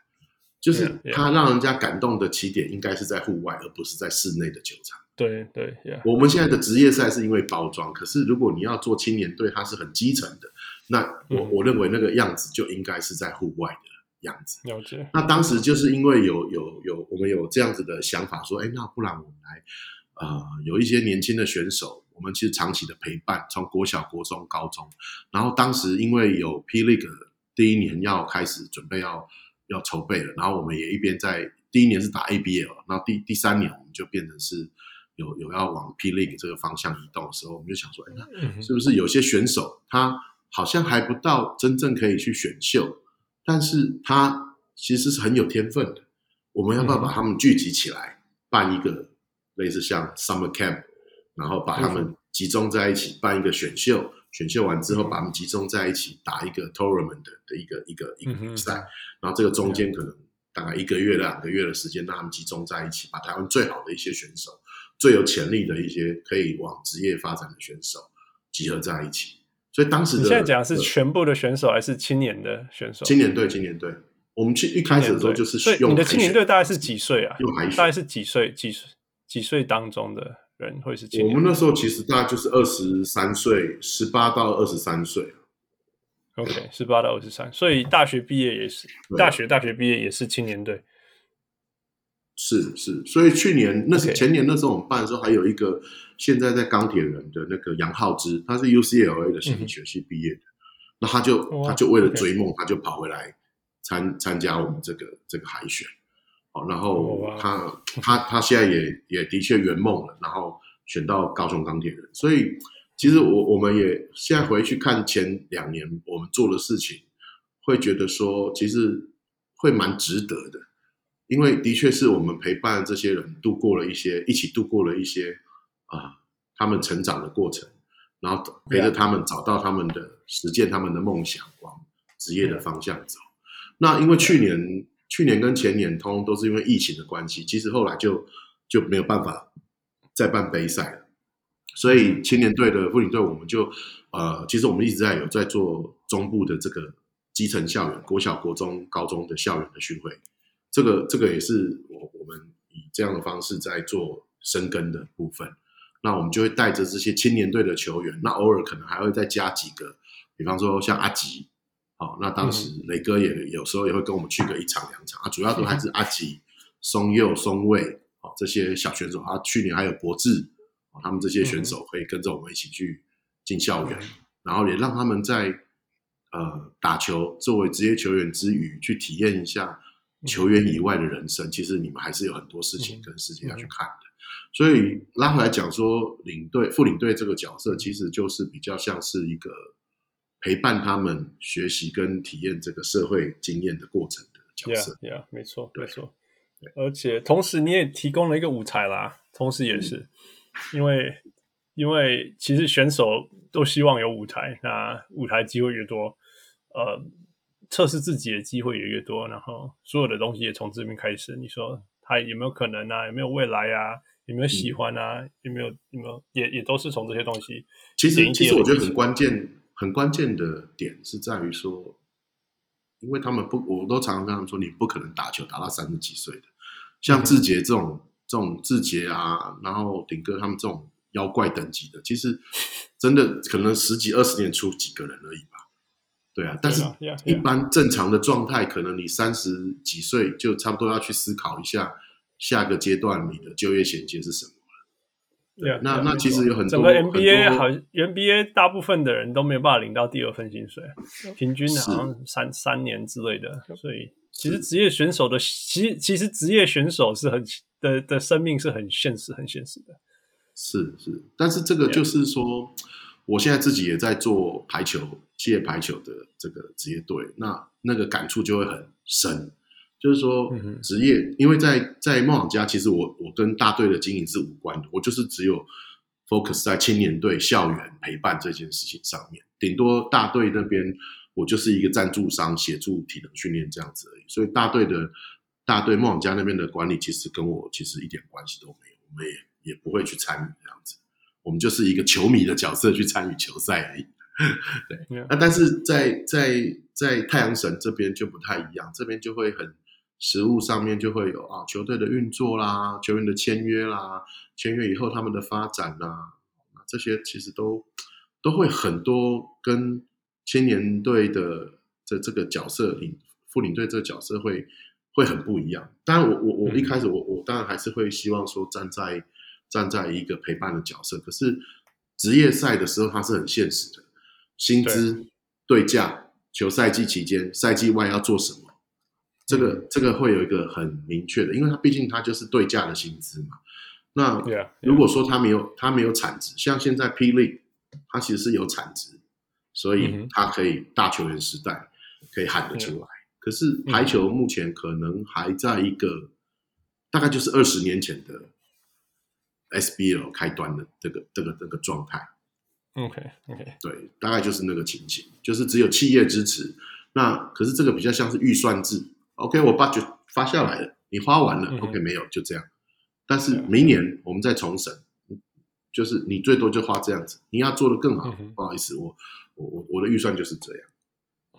就是它让人家感动的起点应该是在户外，而不是在室内的球场。对对，yeah. 我们现在的职业赛是因为包装，可是如果你要做青年队，它是很基层的，那我、嗯、我认为那个样子就应该是在户外的样子。了解。那当时就是因为有有有我们有这样子的想法，说，哎，那不然我们来，呃，有一些年轻的选手，我们其实长期的陪伴，从国小、国中、高中，然后当时因为有 P League 第一年要开始准备要要筹备了，然后我们也一边在第一年是打 ABL，然后第第三年我们就变成是。有有要往 P League 这个方向移动的时候，我们就想说，哎，那是不是有些选手他好像还不到真正可以去选秀，但是他其实是很有天分的。我们要不要把他们聚集起来，办一个类似像 Summer Camp，然后把他们集中在一起办一个选秀，选秀完之后把他们集中在一起打一个 Tournament 的一个一个一个比赛，然后这个中间可能大概一个月两个月的时间，让他们集中在一起，把台湾最好的一些选手。最有潜力的一些可以往职业发展的选手集合在一起，所以当时的你现在讲的是全部的选手还是青年的选手？青年队，青年队。我们去一开始的时候就是用，你的青年队大概是几岁啊？用海选，大概是几岁？几岁？几岁当中的人会是青年？我们那时候其实大概就是二十三岁，十八到二十三岁。OK，十八到二十三，所以大学毕业也是大学大学毕业也是青年队。是是，所以去年那是前年那时候我们办的时候，还有一个现在在钢铁人的那个杨浩之，他是 UCLA 的心理学系毕业的，嗯、那他就、哦、他就为了追梦，他就跑回来参参加我们这个这个海选，好，然后他、哦、他他现在也也的确圆梦了，然后选到高雄钢铁人，所以其实我我们也现在回去看前两年我们做的事情，会觉得说其实会蛮值得的。因为的确是我们陪伴这些人度过了一些，一起度过了一些啊、呃，他们成长的过程，然后陪着他们找到他们的实践他们的梦想，往职业的方向走。那因为去年、去年跟前年通都是因为疫情的关系，其实后来就就没有办法再办杯赛了。所以青年队的妇女队，我们就呃，其实我们一直在有在做中部的这个基层校园，国小、国中、高中的校园的巡回。这个这个也是我我们以这样的方式在做深耕的部分，那我们就会带着这些青年队的球员，那偶尔可能还会再加几个，比方说像阿吉，好，那当时雷哥也有时候也会跟我们去个一场两场啊，主要都还是 阿吉、松佑、松卫，好，这些小选手啊，去年还有博智，他们这些选手可以跟着我们一起去进校园，然后也让他们在呃打球作为职业球员之余，去体验一下。球员以外的人生，其实你们还是有很多事情跟事情要去看的。所以拉回来讲说，领队、副领队这个角色，其实就是比较像是一个陪伴他们学习跟体验这个社会经验的过程的角色。对，yeah, 没错，没错。而且同时你也提供了一个舞台啦，同时也是、嗯、因为因为其实选手都希望有舞台，那舞台机会越多，呃。测试自己的机会也越多，然后所有的东西也从这边开始。你说他有没有可能啊？有没有未来啊？有没有喜欢啊？嗯、有没有有没有也也都是从这些东西。其实其实我觉得很关键很关键的点是在于说，因为他们不，我都常常跟他们说，你不可能打球打到三十几岁的。像志杰这种、嗯、这种志杰啊，然后顶哥他们这种妖怪等级的，其实真的可能十几二十年出几个人而已吧。对啊，但是一般正常的状态，可能你三十几岁就差不多要去思考一下下个阶段你的就业衔接是什么了。对，yeah, 那那其实有很多整个 NBA 好，NBA 大部分的人都没有办法领到第二份薪水，平均好像三三年之类的。所以其实职业选手的，其实其实职业选手是很的的生命是很现实、很现实的。是是，但是这个就是说，yeah. 我现在自己也在做排球，企业排球的这个职业队，那那个感触就会很深。就是说，职业，因为在在梦想家，其实我我跟大队的经营是无关的，我就是只有 focus 在青年队校园陪伴这件事情上面，顶多大队那边我就是一个赞助商，协助体能训练这样子而已。所以大队的大队梦想家那边的管理，其实跟我其实一点关系都没有，我们也也不会去参与这样子，我们就是一个球迷的角色去参与球赛而已。对，那但是在在在太阳神这边就不太一样，这边就会很。实物上面就会有啊，球队的运作啦，球员的签约啦，签约以后他们的发展啦，这些其实都都会很多跟青年队的这这个角色领副领队这个角色会会很不一样。当然我，我我我一开始我我当然还是会希望说站在站在一个陪伴的角色，可是职业赛的时候它是很现实的，薪资对价，球赛季期间赛季外要做什么。这个这个会有一个很明确的，因为它毕竟它就是对价的薪资嘛。那如果说他没有他没有产值，像现在 P League 它其实是有产值，所以他可以大球员时代可以喊得出来。可是排球目前可能还在一个大概就是二十年前的 SBL 开端的这个这个这个状态。OK OK，对，大概就是那个情形，就是只有企业支持。那可是这个比较像是预算制。OK，我把就发下来了，你花完了。嗯、OK，没有，就这样。但是明年我们再重审，就是你最多就花这样子。你要做得更好，嗯、不好意思，我我我我的预算就是这样。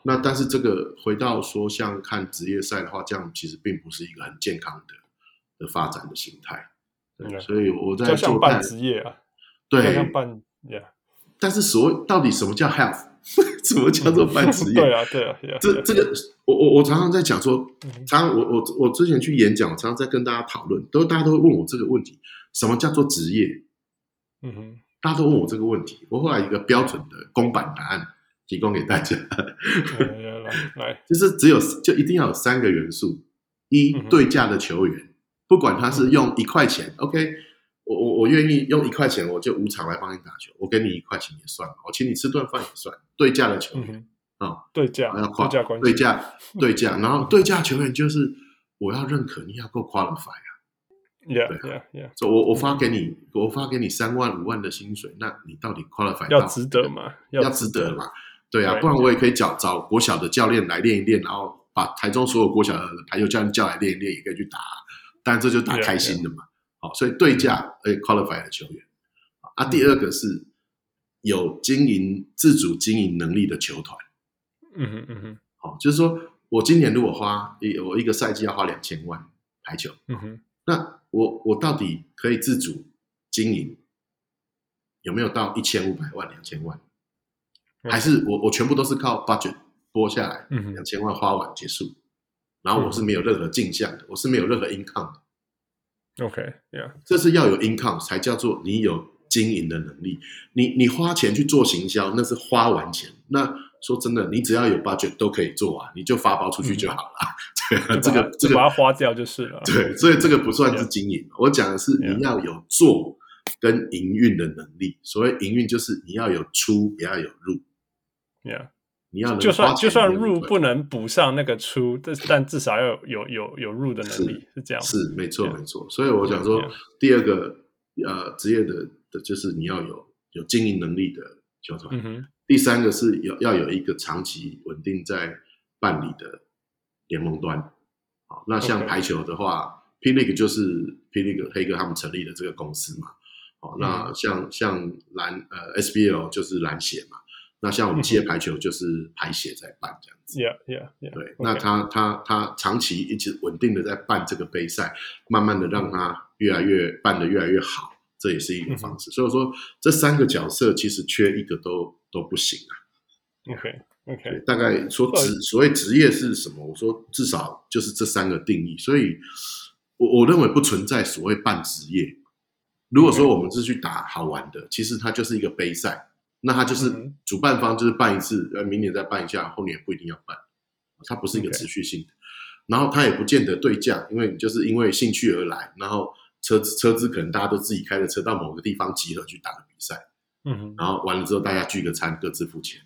那但是这个回到说，像看职业赛的话，这样其实并不是一个很健康的的发展的形态。对，所以我在做半职业啊，对，像办，yeah. 但是所谓到底什么叫 health？什么叫做半职业？对啊，对啊，对啊。这这个，我我我常常在讲说，常常我我我之前去演讲，常常在跟大家讨论，都大家都会问我这个问题：什么叫做职业？嗯哼，大家都问我这个问题。我后来一个标准的公版答案提供给大家，来来，就是只有就一定要有三个元素：一对价的球员，不管他是用一块钱，OK。我我我愿意用一块钱，我就无偿来帮你打球。我给你一块钱也算，我请你吃顿饭也算。对价的球员啊、嗯，对价，要跨对价，对价，对价。然后对价球员就是我要认可，你要够 qualify 啊。Yeah, 对啊，yeah, yeah. 我我发给你，我发给你三万五万的薪水，那你到底 qualify 要值得吗？要值得嘛？对啊，不然我也可以找找国小的教练来练一练，然后把台中所有国小的排球教练叫来练一练，也可以去打。但这就打开心的嘛。Yeah, yeah. 好，所以对价而且 qualify 的球员，啊，第二个是有经营自主经营能力的球团，嗯哼嗯哼，好，就是说我今年如果花一我一个赛季要花两千万排球，嗯哼，那我我到底可以自主经营有没有到一千五百万两千万，还是我我全部都是靠 budget 拨下来，两千万花完结束，然后我是没有任何进项的，我是没有任何 income 的。OK，yeah，这是要有 income 才叫做你有经营的能力。你你花钱去做行销，那是花完钱。那说真的，你只要有 budget 都可以做啊，你就发包出去就好了。嗯、对，这个这个把它花掉就是了。对，所以这个不算是经营。我讲的是你要有做跟营运的能力。所谓营运就是你要有出，也要有入。Yeah. 你要就算就算入不能补上那个出，但但至少要有有有有入的能力，是，是这样。是没错没错，所以我想说，第二个呃职业的的就是你要有有经营能力的球团。嗯。第三个是有要有一个长期稳定在办理的联盟端。好，那像排球的话，P League 就是 P League 黑哥他们成立的这个公司嘛。好，那像像篮呃 SBL 就是篮协嘛。那像我们企业排球就是排协在办这样子，Yeah Yeah Yeah。对，那他他他长期一直稳定的在办这个杯赛，慢慢的让他越来越办的越来越好，这也是一个方式。所以说这三个角色其实缺一个都都不行啊。OK OK。大概说职所谓职业是什么？我说至少就是这三个定义。所以我我认为不存在所谓半职业。如果说我们是去打好玩的，其实它就是一个杯赛，那他就是主办方就是办一次，呃，明年再办一下，后年不一定要办，它不是一个持续性的。然后它也不见得对价，因为你就是因为兴趣而来，然后车子车资可能大家都自己开着车到某个地方集合去打个比赛，嗯哼，然后完了之后大家聚个餐，各自付钱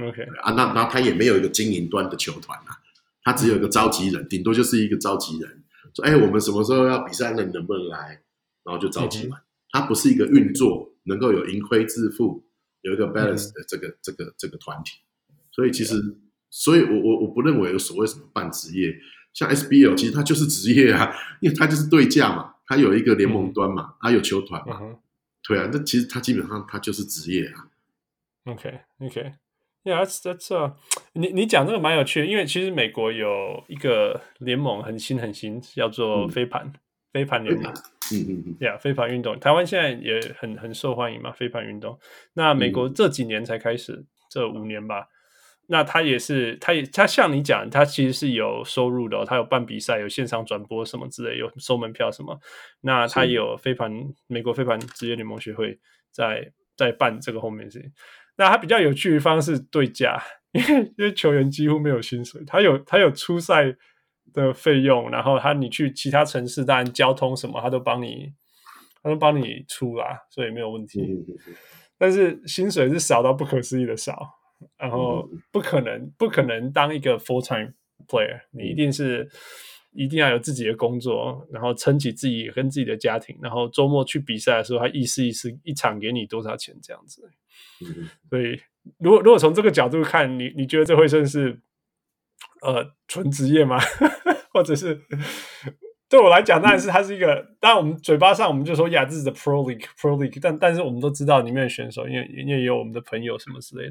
，OK。啊，那那他也没有一个经营端的球团啊，他只有一个召集人，顶多就是一个召集人，说哎，我们什么时候要比赛，那你能不能来？然后就召集嘛，它不是一个运作能够有盈亏自负，有一个 balance 的这个这个这个团体，所以其实，所以我我我不认为有所谓什么半职业，像 SBL 其实它就是职业啊，因为它就是对价嘛，它有一个联盟端嘛，它有球团嘛，对啊，那其实它基本上它就是职业啊。OK OK，Yeah，that's that's a，你你讲这个蛮有趣的，因为其实美国有一个联盟很新很新，叫做飞盘。飞盘联盟，嗯嗯嗯，呀，飞盘运动，台湾现在也很很受欢迎嘛。飞盘运动，那美国这几年才开始，嗯、这五年吧。那他也是，他也他像你讲，他其实是有收入的、他有办比赛，有线上转播什么之类，有收门票什么。那他有飞盘，美国飞盘职业联盟学会在在办这个后面事情。那他比较有趣的方式对价，因为因为球员几乎没有薪水，他有他有出赛的费用，然后他你去其他城市，当然交通什么他都帮你，他都帮你出啦，所以没有问题。但是薪水是少到不可思议的少，然后不可能不可能当一个 full time player，你一定是一定要有自己的工作，然后撑起自己跟自己的家庭，然后周末去比赛的时候，他意思意思一场给你多少钱这样子。所以如果如果从这个角度看，你你觉得这会算是？呃，纯职业吗？或者是对我来讲，当然是它是一个。当然，我们嘴巴上我们就说呀，这是 pro league，pro league。但但是我们都知道里面的选手，因为因为也有我们的朋友什么之类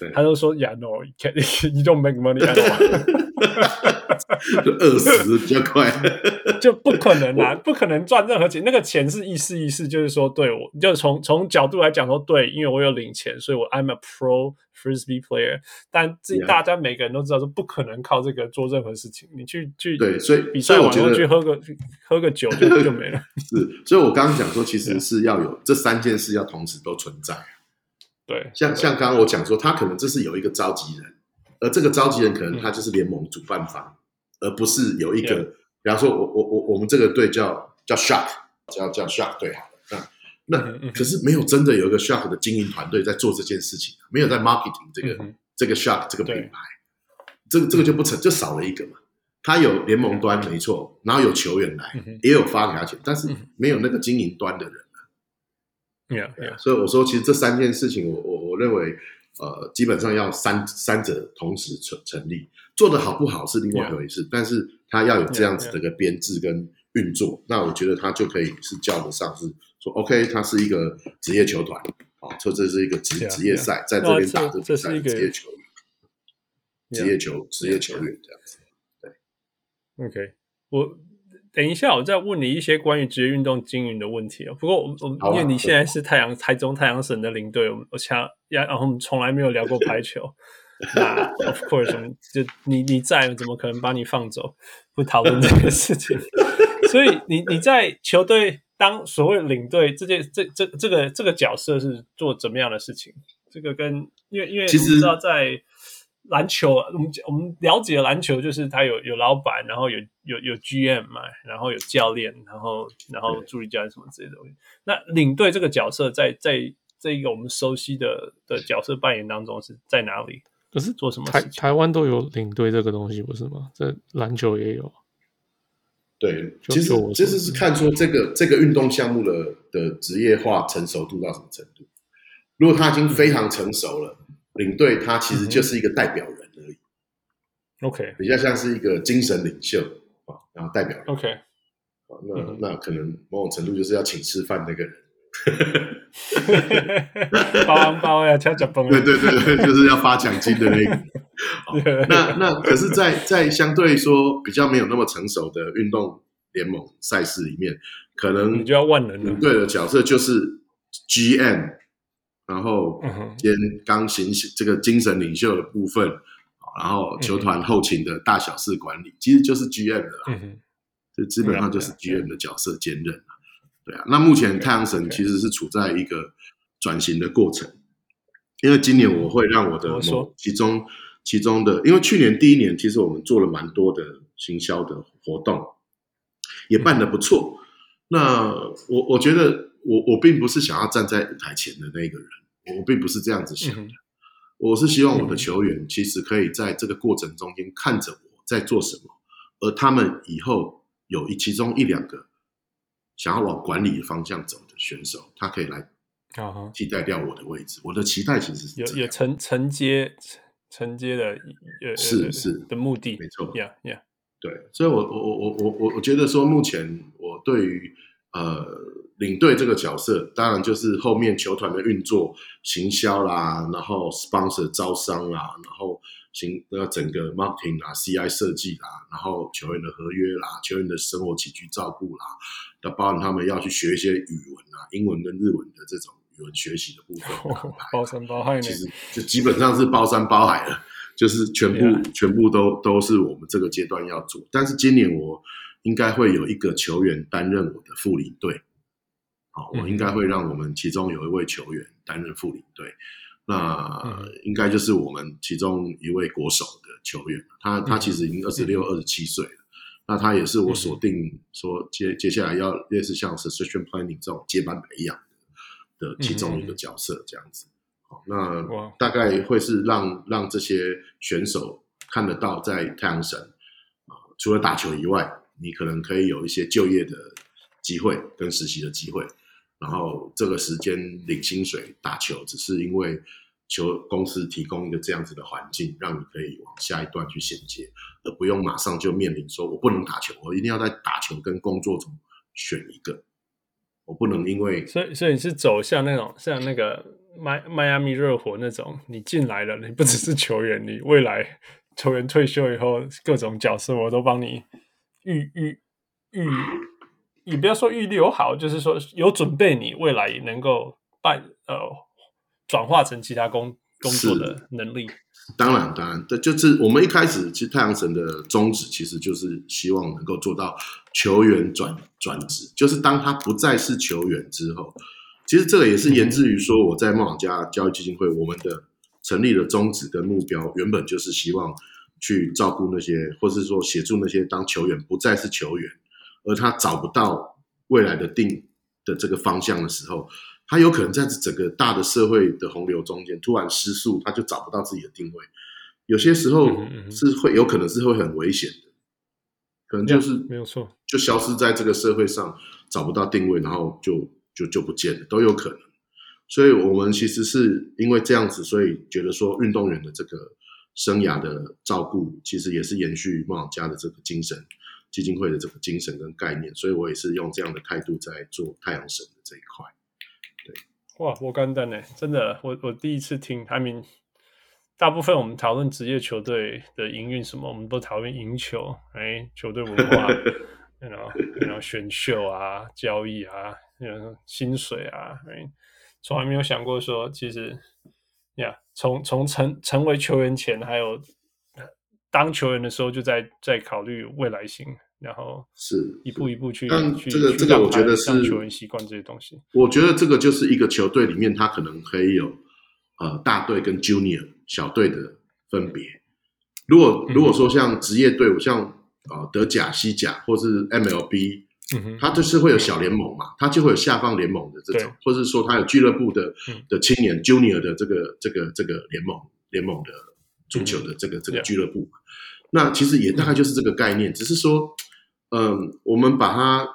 的，他都说呀，no，you can't，you don't make money。就 饿死比较快，就不可能啦，不可能赚任何钱。那个钱是意思意思，就是说，对我，就从从角度来讲说，对，因为我有领钱，所以我 I'm a pro frisbee player。但自己大家每个人都知道，说不可能靠这个做任何事情。你去去对，所以比赛完后去喝个喝个酒就就没了。是，所以我刚刚讲说，其实是要有这三件事要同时都存在。对，像像刚刚我讲说，他可能这是有一个召集人，而这个召集人可能他就是联盟主办方。而不是有一个.比方说我，我我我我们这个队叫叫 Shark，叫叫 Shark 队好了，那那可是没有真的有一个 Shark 的经营团队在做这件事情，没有在 marketing 这个、嗯、这个 Shark 这个品牌，对这个这个就不成，就少了一个嘛。他有联盟端没错，然后有球员来，嗯、也有发给他钱，但是没有那个经营端的人啊。Yeah, yeah. 所以我说，其实这三件事情我，我我我认为。呃，基本上要三三者同时成成立，做得好不好是另外一回事，Yeah. 但是他要有这样子的一个编制跟运作，Yeah. 那我觉得他就可以是叫得上是说，OK，他是一个职业球团，啊，这这是一个职职业赛，在这边打的比赛，职业球员，职业球职业球员这样子，对，OK，我。等一下，我再问你一些关于职业运动经营的问题哦。不过我我因为你现在是太阳台中太阳神的领队，我 我想呀，然后我们从来没有聊过排球。那 of course，我们就你你在，怎么可能把你放走？不讨论这个事情。所以你你在球队当所谓领队，这件这这这个这个角色是做怎么样的事情？这个跟因为因为你知道在。篮球，我们我们了解篮球，就是他有有老板，然后有有有 GM 嘛，然后有教练，然后然后助理教练什么之类的东西。那领队这个角色在，在在这一个我们熟悉的的角色扮演当中是在哪里？可是做什么事情？台台湾都有领队这个东西，不是吗？这篮球也有。对，其实其实是看出这个这个运动项目的的职业化成熟度到什么程度。如果他已经非常成熟了。嗯领队他其实就是一个代表人而已，OK，比较像是一个精神领袖啊，然后代表人，OK，那、嗯、那可能某种程度就是要请吃饭那个人，包红包呀，敲脚崩，对对对对，就是要发奖金的那个。那那可是在，在在相对说比较没有那么成熟的运动联盟赛事里面，可能你就要万能领队的角色就是 GM。然后兼刚行这个精神领袖的部分，然后球团后勤的大小事管理，其实就是 GM 的啦，这基本上就是 GM 的角色兼任。对啊，那目前太阳神其实是处在一个转型的过程，因为今年我会让我的某其中其中的，因为去年第一年其实我们做了蛮多的行销的活动，也办得不错。那我我觉得我我并不是想要站在舞台前的那个人，我并不是这样子想的，我是希望我的球员其实可以在这个过程中间看着我在做什么，而他们以后有一其中一两个。想要往管理的方向走的选手，他可以来替代掉我的位置。Uh. 我的期待其实是有有承承接承接的，呃是是的目的，没错，Yeah Yeah，对，所以我我我我我我觉得说，目前我对于呃领队这个角色，当然就是后面球团的运作、行销啦，然后 sponsor 招商啦，然后。行，那整个 marketing 啦，CI 设计啦，然后球员的合约啦，球员的生活起居照顾啦，那包含他们要去学一些语文啊，英文跟日文的这种语文学习的部分，哦、包山包海，其实就基本上是包山包海了，就是全部、yeah. 全部都都是我们这个阶段要做。但是今年我应该会有一个球员担任我的副领队，好，我应该会让我们其中有一位球员担任副领队。那应该就是我们其中一位国手的球员，他他其实已经二十六、二十七岁了。那他也是我锁定说接接下来要类似像 succession planning 这种接班培养的其中一个角色这样子。好，那大概会是让让这些选手看得到，在太阳神啊，除了打球以外，你可能可以有一些就业的机会跟实习的机会。然后这个时间领薪水打球，只是因为球公司提供一个这样子的环境，让你可以往下一段去衔接，而不用马上就面临说我不能打球，我一定要在打球跟工作中选一个，我不能因为所以所以你是走向那种像那个迈迈阿密热火那种，你进来了，你不只是球员，你未来球员退休以后各种角色我都帮你预预预。你不要说预留好，就是说有准备，你未来能够办呃转化成其他工工作的能力。当然，当然，这就是我们一开始其实太阳神的宗旨，其实就是希望能够做到球员转转职，就是当他不再是球员之后，其实这个也是源自于说我在梦想家教育基金会，我们的成立的宗旨跟目标，原本就是希望去照顾那些，或是说协助那些当球员不再是球员。而他找不到未来的定的这个方向的时候，他有可能在整个大的社会的洪流中间突然失速，他就找不到自己的定位。有些时候是会有可能是会很危险的，可能就是没有错，就消失在这个社会上，找不到定位，然后就就就不见了，都有可能。所以我们其实是因为这样子，所以觉得说运动员的这个生涯的照顾，其实也是延续梦想家的这个精神。基金会的这个精神跟概念，所以我也是用这样的态度在做太阳神的这一块。对，哇，我干单呢，真的，我我第一次听。I mean，大部分我们讨论职业球队的营运什么，我们都讨论赢球，哎，球队文化，然后然后选秀啊、交易啊、薪水啊，哎，从来没有想过说，其实呀，从从成成为球员前，还有。当球员的时候，就在在考虑未来性，然后是一步一步去。但这个这个，我觉得是球员习惯这些东西。我觉得这个就是一个球队里面，他可能可以有呃大队跟 Junior 小队的分别。如果如果说像职业队伍，像呃德甲、西甲或是 MLB，他就是会有小联盟嘛，他就会有下放联盟的这种，或者是说他有俱乐部的的青年 Junior 的这个这个这个联盟联盟的。足球的这个这个俱乐部，yeah. 那其实也大概就是这个概念，只是说，嗯，我们把它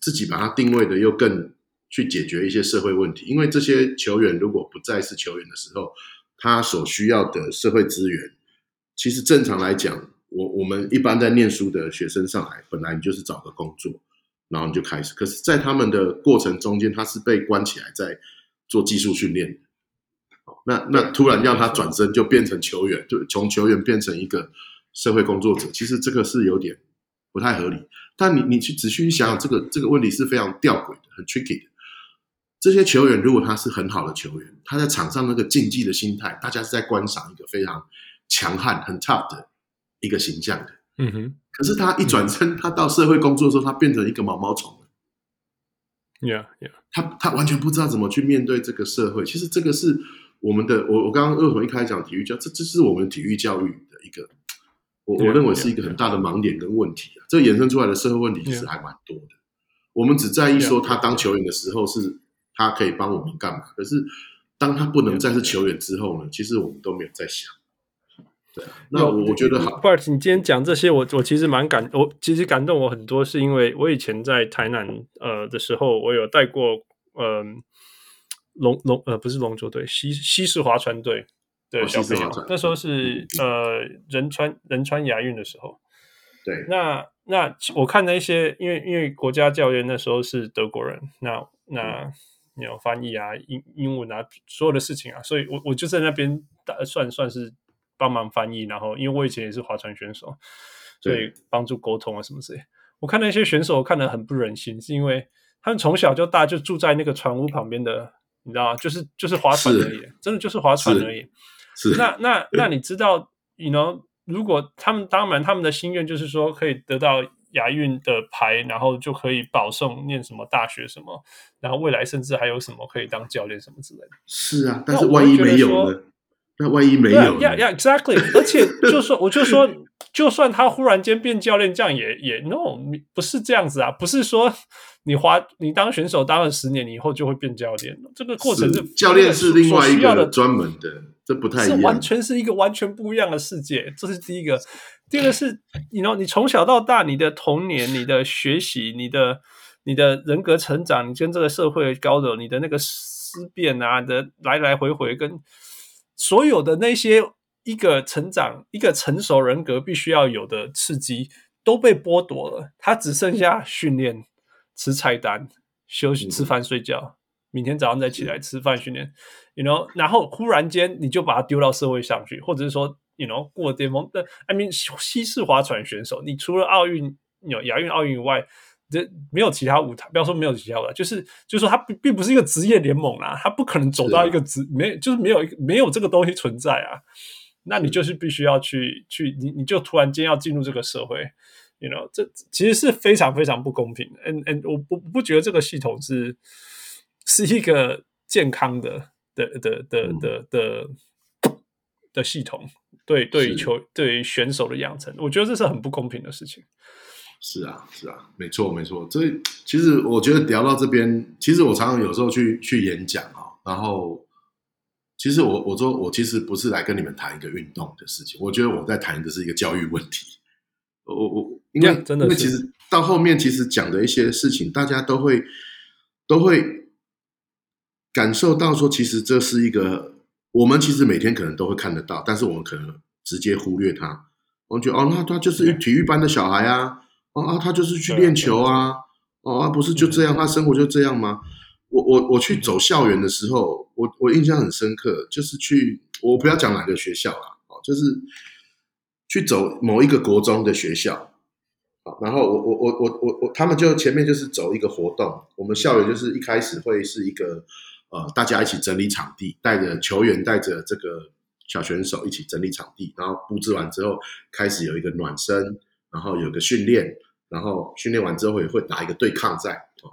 自己把它定位的又更去解决一些社会问题，因为这些球员如果不再是球员的时候，他所需要的社会资源，其实正常来讲，我我们一般在念书的学生上来，本来你就是找个工作，然后你就开始，可是，在他们的过程中间，他是被关起来在做技术训练的。那那突然让他转身就变成球员，就从球员变成一个社会工作者，其实这个是有点不太合理。但你你去仔细想想，这个这个问题是非常吊诡的，很 tricky 的。这些球员如果他是很好的球员，他在场上那个竞技的心态，大家是在观赏一个非常强悍、很 tough 的一个形象的。嗯哼。可是他一转身，他到社会工作的时候，他变成一个毛毛虫了。Yeah, yeah，他他完全不知道怎么去面对这个社会。其实这个是我们的，我我刚刚为什么一开始讲体育教，这这是我们体育教育的一个，我我认为是一个很大的盲点跟问题啊。这衍生出来的社会问题其实还蛮多的。我们只在意说他当球员的时候是他可以帮我们干嘛，可是当他不能再是球员之后呢？其实我们都没有在想。那我觉得好，Bart，你今天讲这些，我我其实蛮感，我其实感动我很多，是因为我以前在台南呃的时候，我有带过呃龙龙呃不是龙舟队，西西式划船队的小朋友，那时候是呃仁川仁川亚运的时候，对，那那我看那些，因为因为国家教练那时候是德国人，那那有翻译啊英英文啊所有的事情啊，所以我我就在那边算算是。帮忙翻译，然后因为我以前也是划船选手，所以帮助沟通啊什么之类。我看那些选手，我看得很不忍心，是因为他们从小就大就住在那个船屋旁边的，你知道吗？就是就是划船而已，真的就是划船而已。是，那那那你知道，你 know 如果他们当然他们的心愿就是说可以得到亚运的牌，然后就可以保送念什么大学什么，然后未来甚至还有什么可以当教练什么之类的。是啊，但是万一没有呢？那万一没有？Yeah, yeah, exactly。而且就说，我就说，就算他忽然间变教练，这样也也 no，不是这样子啊！不是说你滑你当选手当了十年，你以后就会变教练。这个过程是，是教练是另外一个专门的，这不太一样，是完全是一个完全不一样的世界。这是第一个。第二个是，你 you know, 你从小到大，你的童年、你的学习、你的你的人格成长，你跟这个社会的交流，你的那个思辨啊的来来回回跟。所有的那些一个成长、一个成熟人格必须要有的刺激都被剥夺了，他只剩下训练、吃菜单、休息、吃饭、睡觉，明天早上再起来吃饭、训练，you know，然后忽然间你就把他丢到社会上去，或者是说，you know，过巅峰但，I mean，西式划船选手，你除了奥运有亚运、奥运以外。这没有其他舞台，不要说没有其他舞台，就是就是说，它并并不是一个职业联盟啦，它不可能走到一个职，没就是没有一个没有这个东西存在啊。那你就是必须要去去，你你就突然间要进入这个社会，you know，这其实是非常非常不公平的。嗯嗯，我不不觉得这个系统是是一个健康的的的的的的的系统，对对于球对于选手的养成，我觉得这是很不公平的事情。是啊，是啊，没错，没错。这其实我觉得聊到这边，其实我常常有时候去去演讲啊，然后其实我我说我其实不是来跟你们谈一个运动的事情，我觉得我在谈的是一个教育问题。我我因为真的，因为其实到后面其实讲的一些事情，大家都会都会感受到说，其实这是一个我们其实每天可能都会看得到，但是我们可能直接忽略它。我们觉得哦，那他就是体育班的小孩啊。啊，他就是去练球啊，哦，啊，不是就这样，他生活就这样吗？我我我去走校园的时候，我我印象很深刻，就是去，我不要讲哪个学校啦，哦，就是去走某一个国中的学校，然后我我我我我我，他们就前面就是走一个活动，我们校园就是一开始会是一个呃，大家一起整理场地，带着球员，带着这个小选手一起整理场地，然后布置完之后，开始有一个暖身，然后有个训练。然后训练完之后也会打一个对抗赛啊，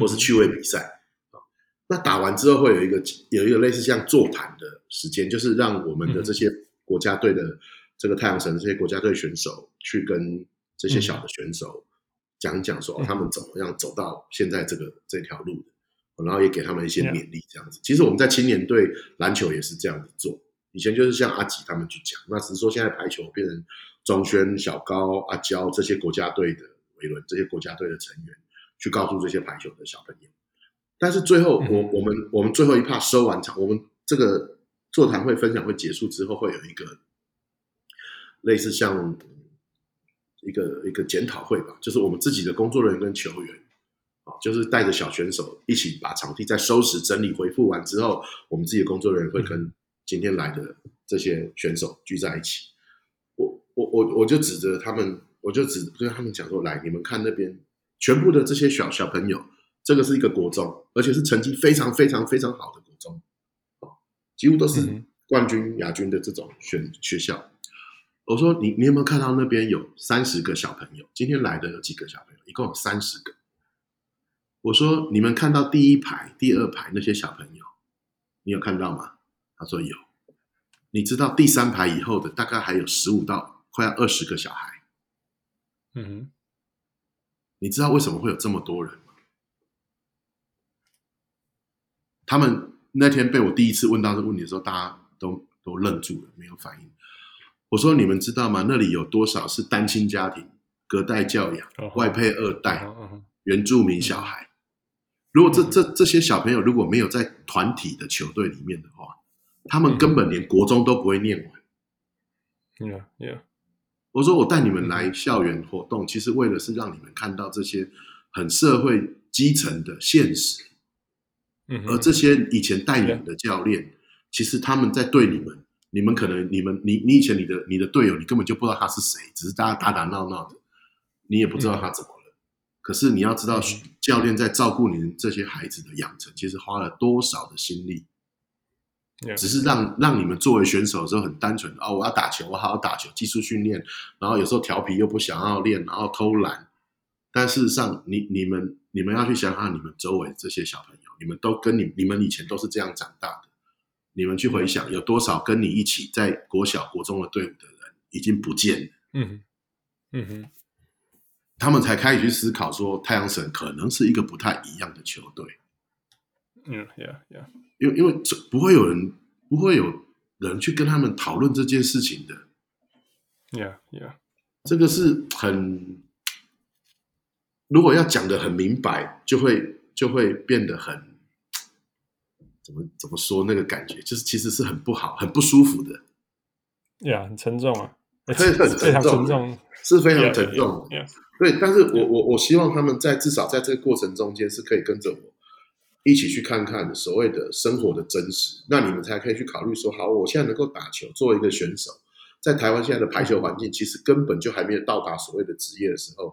或是趣味比赛啊。那打完之后会有一个有一个类似像座谈的时间，就是让我们的这些国家队的这个太阳神这些国家队选手去跟这些小的选手讲讲说他们怎么样走到现在这个这条路的，然后也给他们一些勉励这样子。其实我们在青年队篮球也是这样子做，以前就是像阿吉他们去讲，那只是说现在排球变成。中轩、小高、阿娇这些国家队的维伦，这些国家队的成员，去告诉这些排球的小朋友。但是最后，我我们我们最后一趴收完场，我们这个座谈会分享会结束之后，会有一个类似像一个一个检讨会吧，就是我们自己的工作人员跟球员啊，就是带着小选手一起把场地再收拾整理恢复完之后，我们自己的工作人员会跟今天来的这些选手聚在一起。我我我我就指着他们，我就指跟他们讲说：“来，你们看那边，全部的这些小小朋友，这个是一个国中，而且是成绩非常非常非常好的国中，几乎都是冠军、亚军的这种选学校。”我说：“你你有没有看到那边有三十个小朋友？今天来的有几个小朋友？一共有三十个。我说你们看到第一排、第二排那些小朋友，你有看到吗？他说有。你知道第三排以后的大概还有十五到快要二十个小孩。嗯哼。你知道为什么会有这么多人吗？他们那天被我第一次问到这个问题的时候，大家都都愣住了，没有反应。我说：“你们知道吗？那里有多少是单亲家庭、隔代教养、外配二代、原住民小孩？如果这这这些小朋友如果没有在团体的球队里面的话，他们根本连国中都不会念完。” Yeah, yeah. 我说：“我带你们来校园活动，其实为了是让你们看到这些很社会基层的现实。嗯而这些以前带你们的教练，其实他们在对你们。”你们可能，你们你你以前你的你的队友，你根本就不知道他是谁，只是大家打打闹闹的，你也不知道他怎么了。嗯、可是你要知道，教练在照顾你们这些孩子的养成，其实花了多少的心力。嗯、只是让让你们作为选手的时候很单纯哦，我要打球，我好好打球，技术训练，然后有时候调皮又不想要练，然后偷懒。但事实上，你你们你们要去想想，你们周围这些小朋友，你们都跟你你们以前都是这样长大的。你们去回想，有多少跟你一起在国小、国中的队伍的人已经不见了？嗯哼，嗯哼，他们才开始去思考说，太阳神可能是一个不太一样的球队。嗯，Yeah，Yeah，因为因为不会有人不会有人去跟他们讨论这件事情的。Yeah，Yeah，这个是很，如果要讲的很明白，就会就会变得很。怎么怎么说那个感觉，就是其实是很不好、很不舒服的。呀，yeah, 很沉重啊，非常沉重，是非常沉重。对，但是我我我希望他们在至少在这个过程中间是可以跟着我一起去看看所谓的生活的真实，那你们才可以去考虑说，好，我现在能够打球，作为一个选手，在台湾现在的排球环境，其实根本就还没有到达所谓的职业的时候，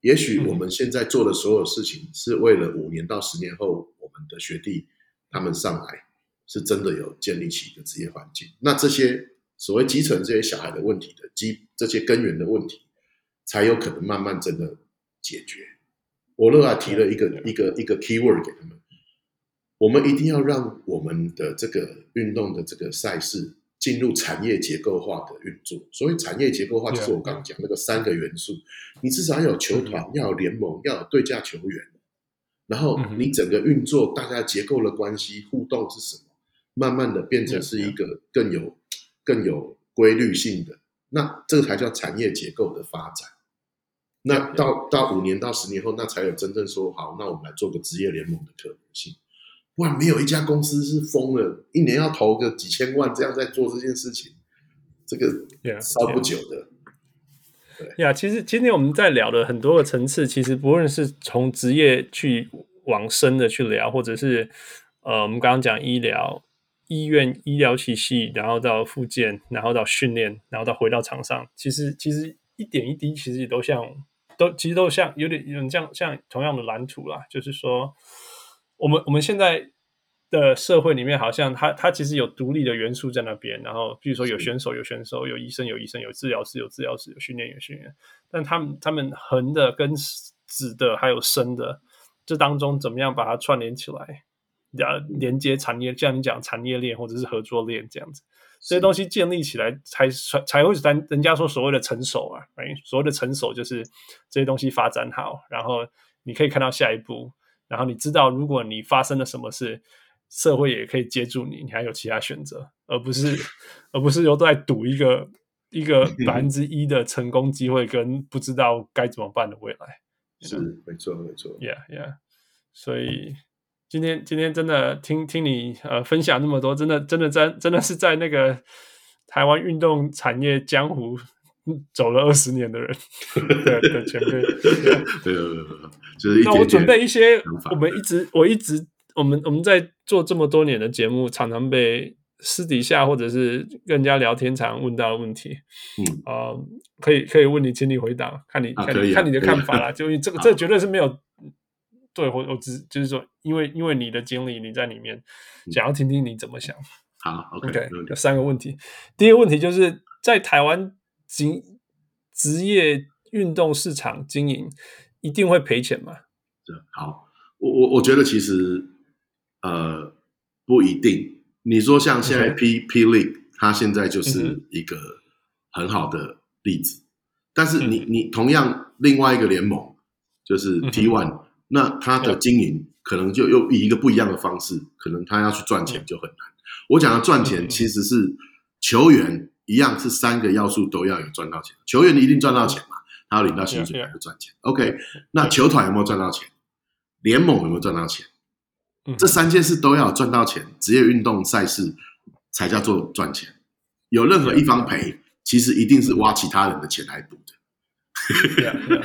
也许我们现在做的所有事情，是为了五年到十年后我们的学弟。他们上来是真的有建立起一个职业环境，那这些所谓基层这些小孩的问题的基这些根源的问题，才有可能慢慢真的解决。我乐啊提了一个一个一个 keyword 给他们，我们一定要让我们的这个运动的这个赛事进入产业结构化的运作。所谓产业结构化，就是我刚刚讲那个三个元素，你至少要有球团，要有联盟，要有对价球员。然后你整个运作，大家结构的关系互动是什么？慢慢的变成是一个更有更有规律性的，那这个才叫产业结构的发展。那到到五年到十年后，那才有真正说好，那我们来做个职业联盟的可能性。不然没有一家公司是疯了，一年要投个几千万这样在做这件事情，这个烧不久的。呀，yeah, 其实今天我们在聊的很多个层次，其实不论是从职业去往深的去聊，或者是呃，我们刚刚讲医疗、医院、医疗体系，然后到复健，然后到训练，然后到回到场上，其实其实一点一滴，其实也都像，都其实都像有点有点像像同样的蓝图啦，就是说，我们我们现在。的社会里面，好像它它其实有独立的元素在那边，然后比如说有选手有选手，有医生有医生，有治疗师有治疗师，有训练有训练，但他们他们横的跟直的还有深的，这当中怎么样把它串联起来，连接产业，像你讲产业链或者是合作链这样子，这些东西建立起来才才才会咱人家说所谓的成熟啊，所谓的成熟就是这些东西发展好，然后你可以看到下一步，然后你知道如果你发生了什么事。社会也可以接住你，你还有其他选择，而不是 而不是又在赌一个一个百分之一的成功机会，跟不知道该怎么办的未来。是，没错，没错。Yeah, yeah。所以今天今天真的听听你呃分享那么多，真的真的真真的是在那个台湾运动产业江湖 走了二十年的人 的的前辈。对对对，就是那我准备一些，我们一直我一直。我们我们在做这么多年的节目，常常被私底下或者是跟人家聊天常问到的问题，嗯啊、呃，可以可以问你，请你回答，看你、啊、看你、啊、看你的看法啦。啊、就这个、啊、这、绝对是没有对，我我只就是说，因为因为你的经历，你在里面想要听听你怎么想。好，OK，, okay 有三个问题。第一个问题就是在台湾经职业运动市场经营一定会赔钱吗？好。我我我觉得其实呃不一定。你说像现在 P、嗯、P League，它现在就是一个很好的例子。嗯、但是你你同样另外一个联盟就是 T One，、嗯、那它的经营可能就又以一个不一样的方式，可能他要去赚钱就很难。嗯、我讲的赚钱其实是球员一样是三个要素都要有赚到钱，球员一定赚到钱嘛，他要领到薪水才会赚钱。OK，那球团有没有赚到钱？联盟有没有赚到钱？这三件事都要赚到钱，职业运动赛事才叫做赚钱。有任何一方赔，其实一定是挖其他人的钱来补的。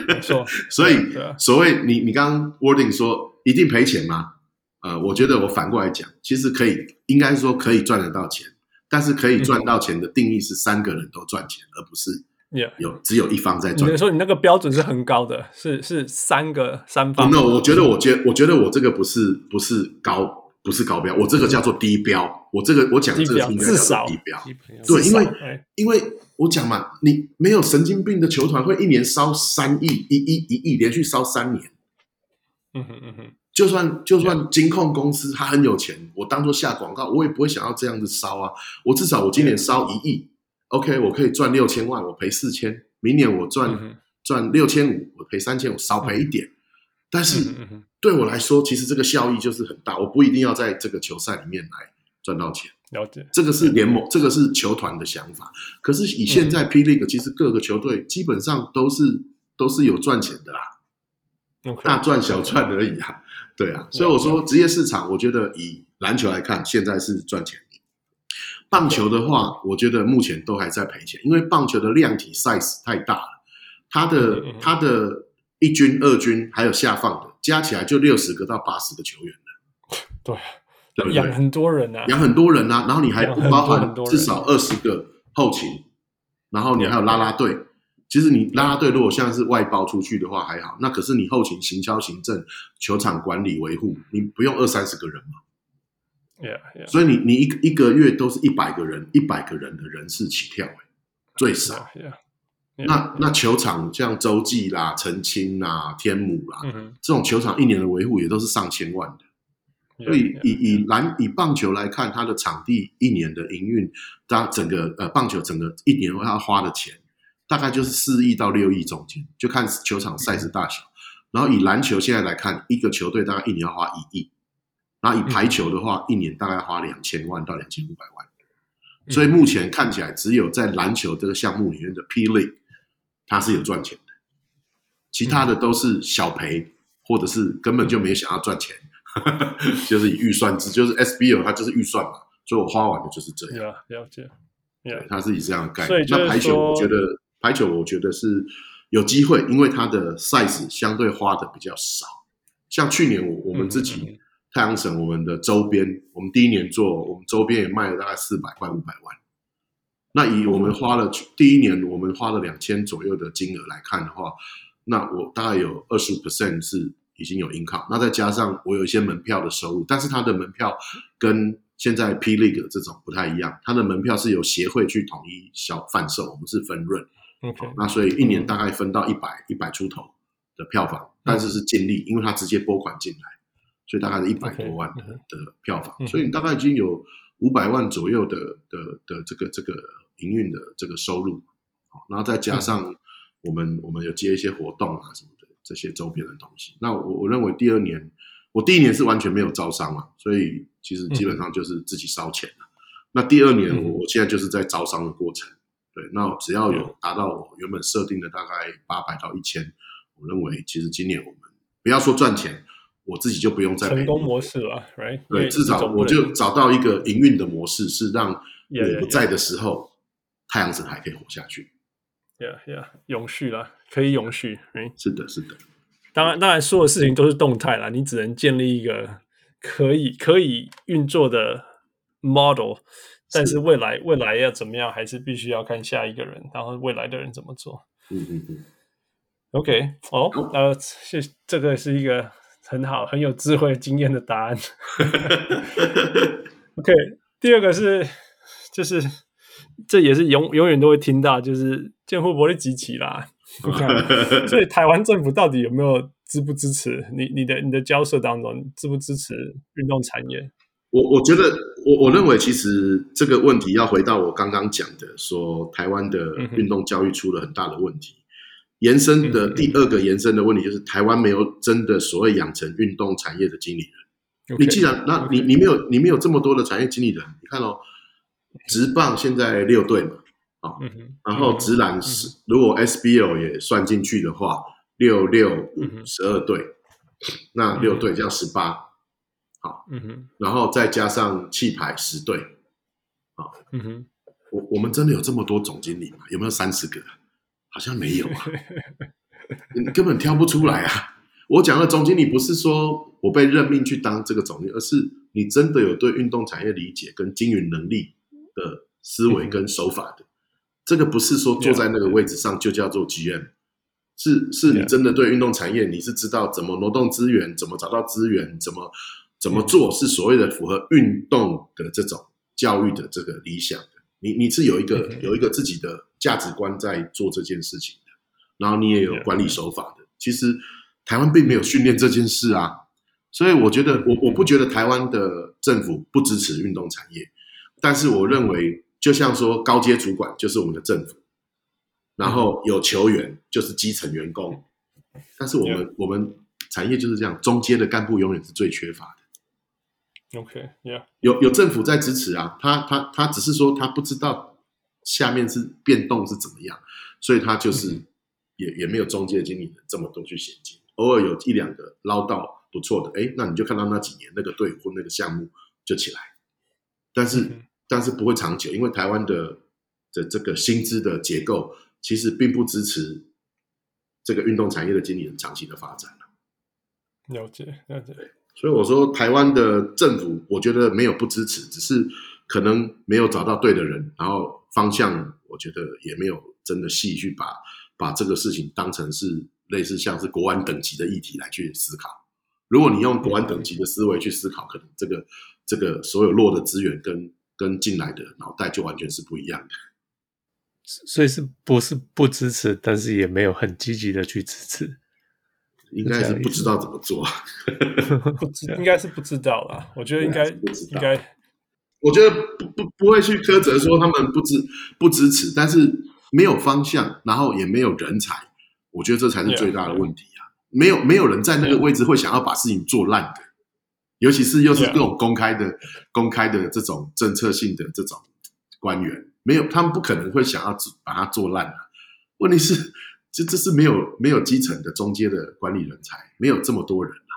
没错，所以所谓你你刚刚 wording 说一定赔钱吗？呃，我觉得我反过来讲，其实可以，应该说可以赚得到钱，但是可以赚到钱的定义是三个人都赚钱，而不是。有只有一方在赚。你说你那个标准是很高的，是是三个三方。No，我觉得我觉我觉得我这个不是不是高不是高标，我这个叫做低标。我这个我讲这个应该叫做低标。对，因为因为我讲嘛，你没有神经病的球团会一年烧三亿一亿一亿连续烧三年。嗯哼嗯哼，就算就算金控公司他很有钱，我当做下广告，我也不会想要这样子烧啊。我至少我今年烧一亿。OK，我可以赚六千万，我赔四千。明年我赚赚六千五，我赔三千，我少赔一点。但是对我来说，其实这个效益就是很大。我不一定要在这个球赛里面来赚到钱。了解，这个是联盟，这个是球团的想法。可是以现在 P League，其实各个球队基本上都是都是有赚钱的啦。大赚小赚而已啊。对啊，所以我说职业市场，我觉得以篮球来看，现在是赚钱。棒球的话，我觉得目前都还在赔钱，因为棒球的量体 size 太大了，它的它的一军、二军还有下放的加起来就六十个到八十个球员了。对，对不对？养很多人啊，养很多人啊，然后你还不包含至少二十个后勤，然后你还有拉拉队。其实你啦啦队如果像是外包出去的话还好，那可是你后勤、行销、行政、球场管理、维护，你不用二三十个人嘛？Yeah, yeah. 所以你你一个一个月都是一百个人，一百个人的人事起跳，最少。Yeah, 那.那球场像洲际啦、澄清啦、天母啦，mm hmm. 这种球场一年的维护也都是上千万的。所以以以篮以棒球来看，它的场地一年的营运，它整个呃棒球整个一年要花的钱，大概就是四亿到六亿中间，就看球场 size 大小。Mm hmm. 然后以篮球现在来看，一个球队大概一年要花一亿。然后以排球的话，嗯、一年大概花两千万到两千五百万，嗯、所以目前看起来，只有在篮球这个项目里面的 P League，它是有赚钱的，其他的都是小赔，或者是根本就没想要赚钱，嗯、就是以预算制，就是 SBL 它就是预算嘛，所以我花完的就是这样。了了解，对，它是以这样的概念。那排球，我觉得排球，我觉得是有机会，因为它的 size 相对花的比较少，像去年我我们自己。嗯嗯太阳神，我们的周边，我们第一年做，我们周边也卖了大概四百块、五百万。那以我们花了第一年，我们花了两千左右的金额来看的话，那我大概有二十五 percent 是已经有 income。那再加上我有一些门票的收入，但是它的门票跟现在 P League 这种不太一样，它的门票是由协会去统一销贩售，我们是分润。OK，那所以一年大概分到一百一百出头的票房，但是是净利，因为它直接拨款进来。所以大概是一百多万的的票房，所以你大概已经有五百万左右的的的这个这个营运的这个收入，然后再加上我们我们有接一些活动啊什么的这些周边的东西。那我我认为第二年，我第一年是完全没有招商嘛，所以其实基本上就是自己烧钱了。那第二年我我现在就是在招商的过程，对，那只要有达到我原本设定的大概八百到一千，我认为其实今年我们不要说赚钱。我自己就不用再成功模式了，right？对，至少我就找到一个营运的模式，是让 我不在的时候，太阳神还可以活下去。Yeah, yeah，永续了，可以永续，right？是的，是的。当然，当然，所有事情都是动态啦，你只能建立一个可以可以运作的 model，但是未来未来要怎么样，还是必须要看下一个人，然后未来的人怎么做。嗯嗯嗯。OK，哦，呃，是这个是一个。很好，很有智慧、经验的答案。OK，第二个是，就是这也是永永远都会听到，就是健护伯利集齐啦。所以台湾政府到底有没有支不支持？你你的你的交涉当中支不支持运动产业？我我觉得我我认为其实这个问题要回到我刚刚讲的，说台湾的运动教育出了很大的问题。嗯、延伸的第二个延伸的问题就是台湾没有真的所谓养成运动产业的经理人。Okay, 你既然那你你没有你没有这么多的产业经理人，你看哦，直棒现在六队嘛，啊、哦，然后直篮是如果 SBL 也算进去的话，六六五十二队，那六队这样十八。好，嗯哼，然后再加上气排十队，啊，嗯哼，我我们真的有这么多总经理吗？有没有三十个？好像没有啊，你根本挑不出来啊！我讲的总经理不是说我被任命去当这个总经理，而是你真的有对运动产业理解跟经营能力的思维跟手法的，嗯、这个不是说坐在那个位置上就叫做 GM，是是你真的对运动产业你是知道怎么挪动资源，怎么找到资源，怎么。怎么做是所谓的符合运动的这种教育的这个理想的？你你是有一个有一个自己的价值观在做这件事情的，然后你也有管理手法的。其实台湾并没有训练这件事啊，所以我觉得我我不觉得台湾的政府不支持运动产业，但是我认为就像说高阶主管就是我们的政府，然后有球员就是基层员工，但是我们我们产业就是这样，中间的干部永远是最缺乏的。OK，Yeah，有有政府在支持啊，他他他只是说他不知道下面是变动是怎么样，所以他就是也、嗯、也没有中介经理人这么多去衔接，偶尔有一两个捞到不错的，哎，那你就看到那几年那个队或那个项目就起来，但是、嗯、但是不会长久，因为台湾的的这个薪资的结构其实并不支持这个运动产业的经理人长期的发展了解，了解。所以我说，台湾的政府，我觉得没有不支持，只是可能没有找到对的人，然后方向，我觉得也没有真的细去把把这个事情当成是类似像是国安等级的议题来去思考。如果你用国安等级的思维去思考，可能这个这个所有落的资源跟跟进来的脑袋就完全是不一样的。所以是不是不支持，但是也没有很积极的去支持。应该是不知道怎么做，不知应该是不知道啦。我觉得应该应该，我觉得不不不会去苛责说他们不支不支持，但是没有方向，然后也没有人才，我觉得这才是最大的问题啊！没有没有人在那个位置会想要把事情做烂的，尤其是又是各种公开的公开的这种政策性的这种官员，没有他们不可能会想要把它做烂的。问题是。这这是没有没有基层的中间的管理人才，没有这么多人啊。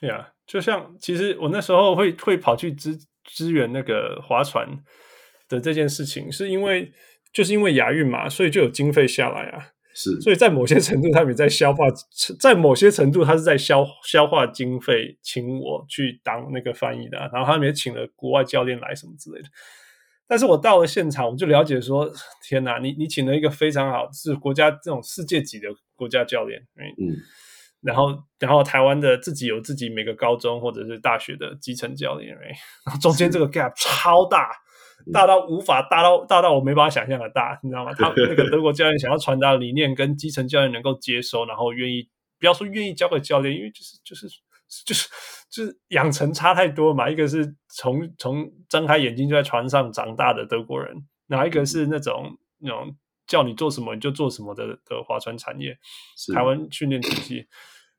对啊，就像其实我那时候会会跑去支支援那个划船的这件事情，是因为就是因为亚运嘛，所以就有经费下来啊。是，所以在某些程度，他们也在消化，在某些程度，他是在消消化经费，请我去当那个翻译的啊，然后他们也请了国外教练来什么之类的。但是我到了现场，我就了解说，天哪，你你请了一个非常好，是国家这种世界级的国家教练，嗯，然后然后台湾的自己有自己每个高中或者是大学的基层教练，然后中间这个 gap 超大，大到无法大到大到我没办法想象的大，你知道吗？他 那个德国教练想要传达的理念跟基层教练能够接收，然后愿意不要说愿意交给教练，因为就是就是就是。就是养成差太多嘛，一个是从从睁开眼睛就在船上长大的德国人，哪一个是那种那种叫你做什么你就做什么的的划船产业，台湾训练体系，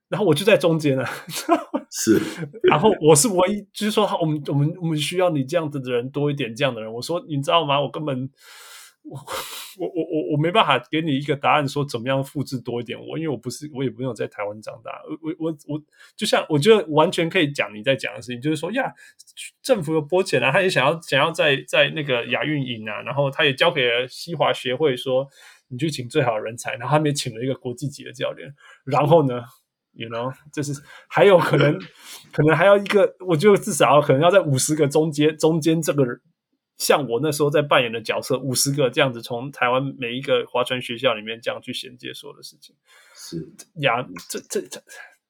然后我就在中间了，是，然后我是唯一，就是说我们我们我们需要你这样子的人多一点，这样的人，我说你知道吗？我根本。我我我我没办法给你一个答案，说怎么样复制多一点。我因为我不是，我也没有在台湾长大。我我我我就像我觉得完全可以讲你在讲的事情，就是说呀，政府有拨钱啊，他也想要想要在在那个亚运营啊，然后他也交给了西华协会说，你去请最好的人才，然后他们也请了一个国际级的教练。然后呢，you know，就是还有可能可能还要一个，我觉得至少可能要在五十个中间中间这个人。像我那时候在扮演的角色，五十个这样子，从台湾每一个划船学校里面这样去衔接所有的事情，是呀，这这这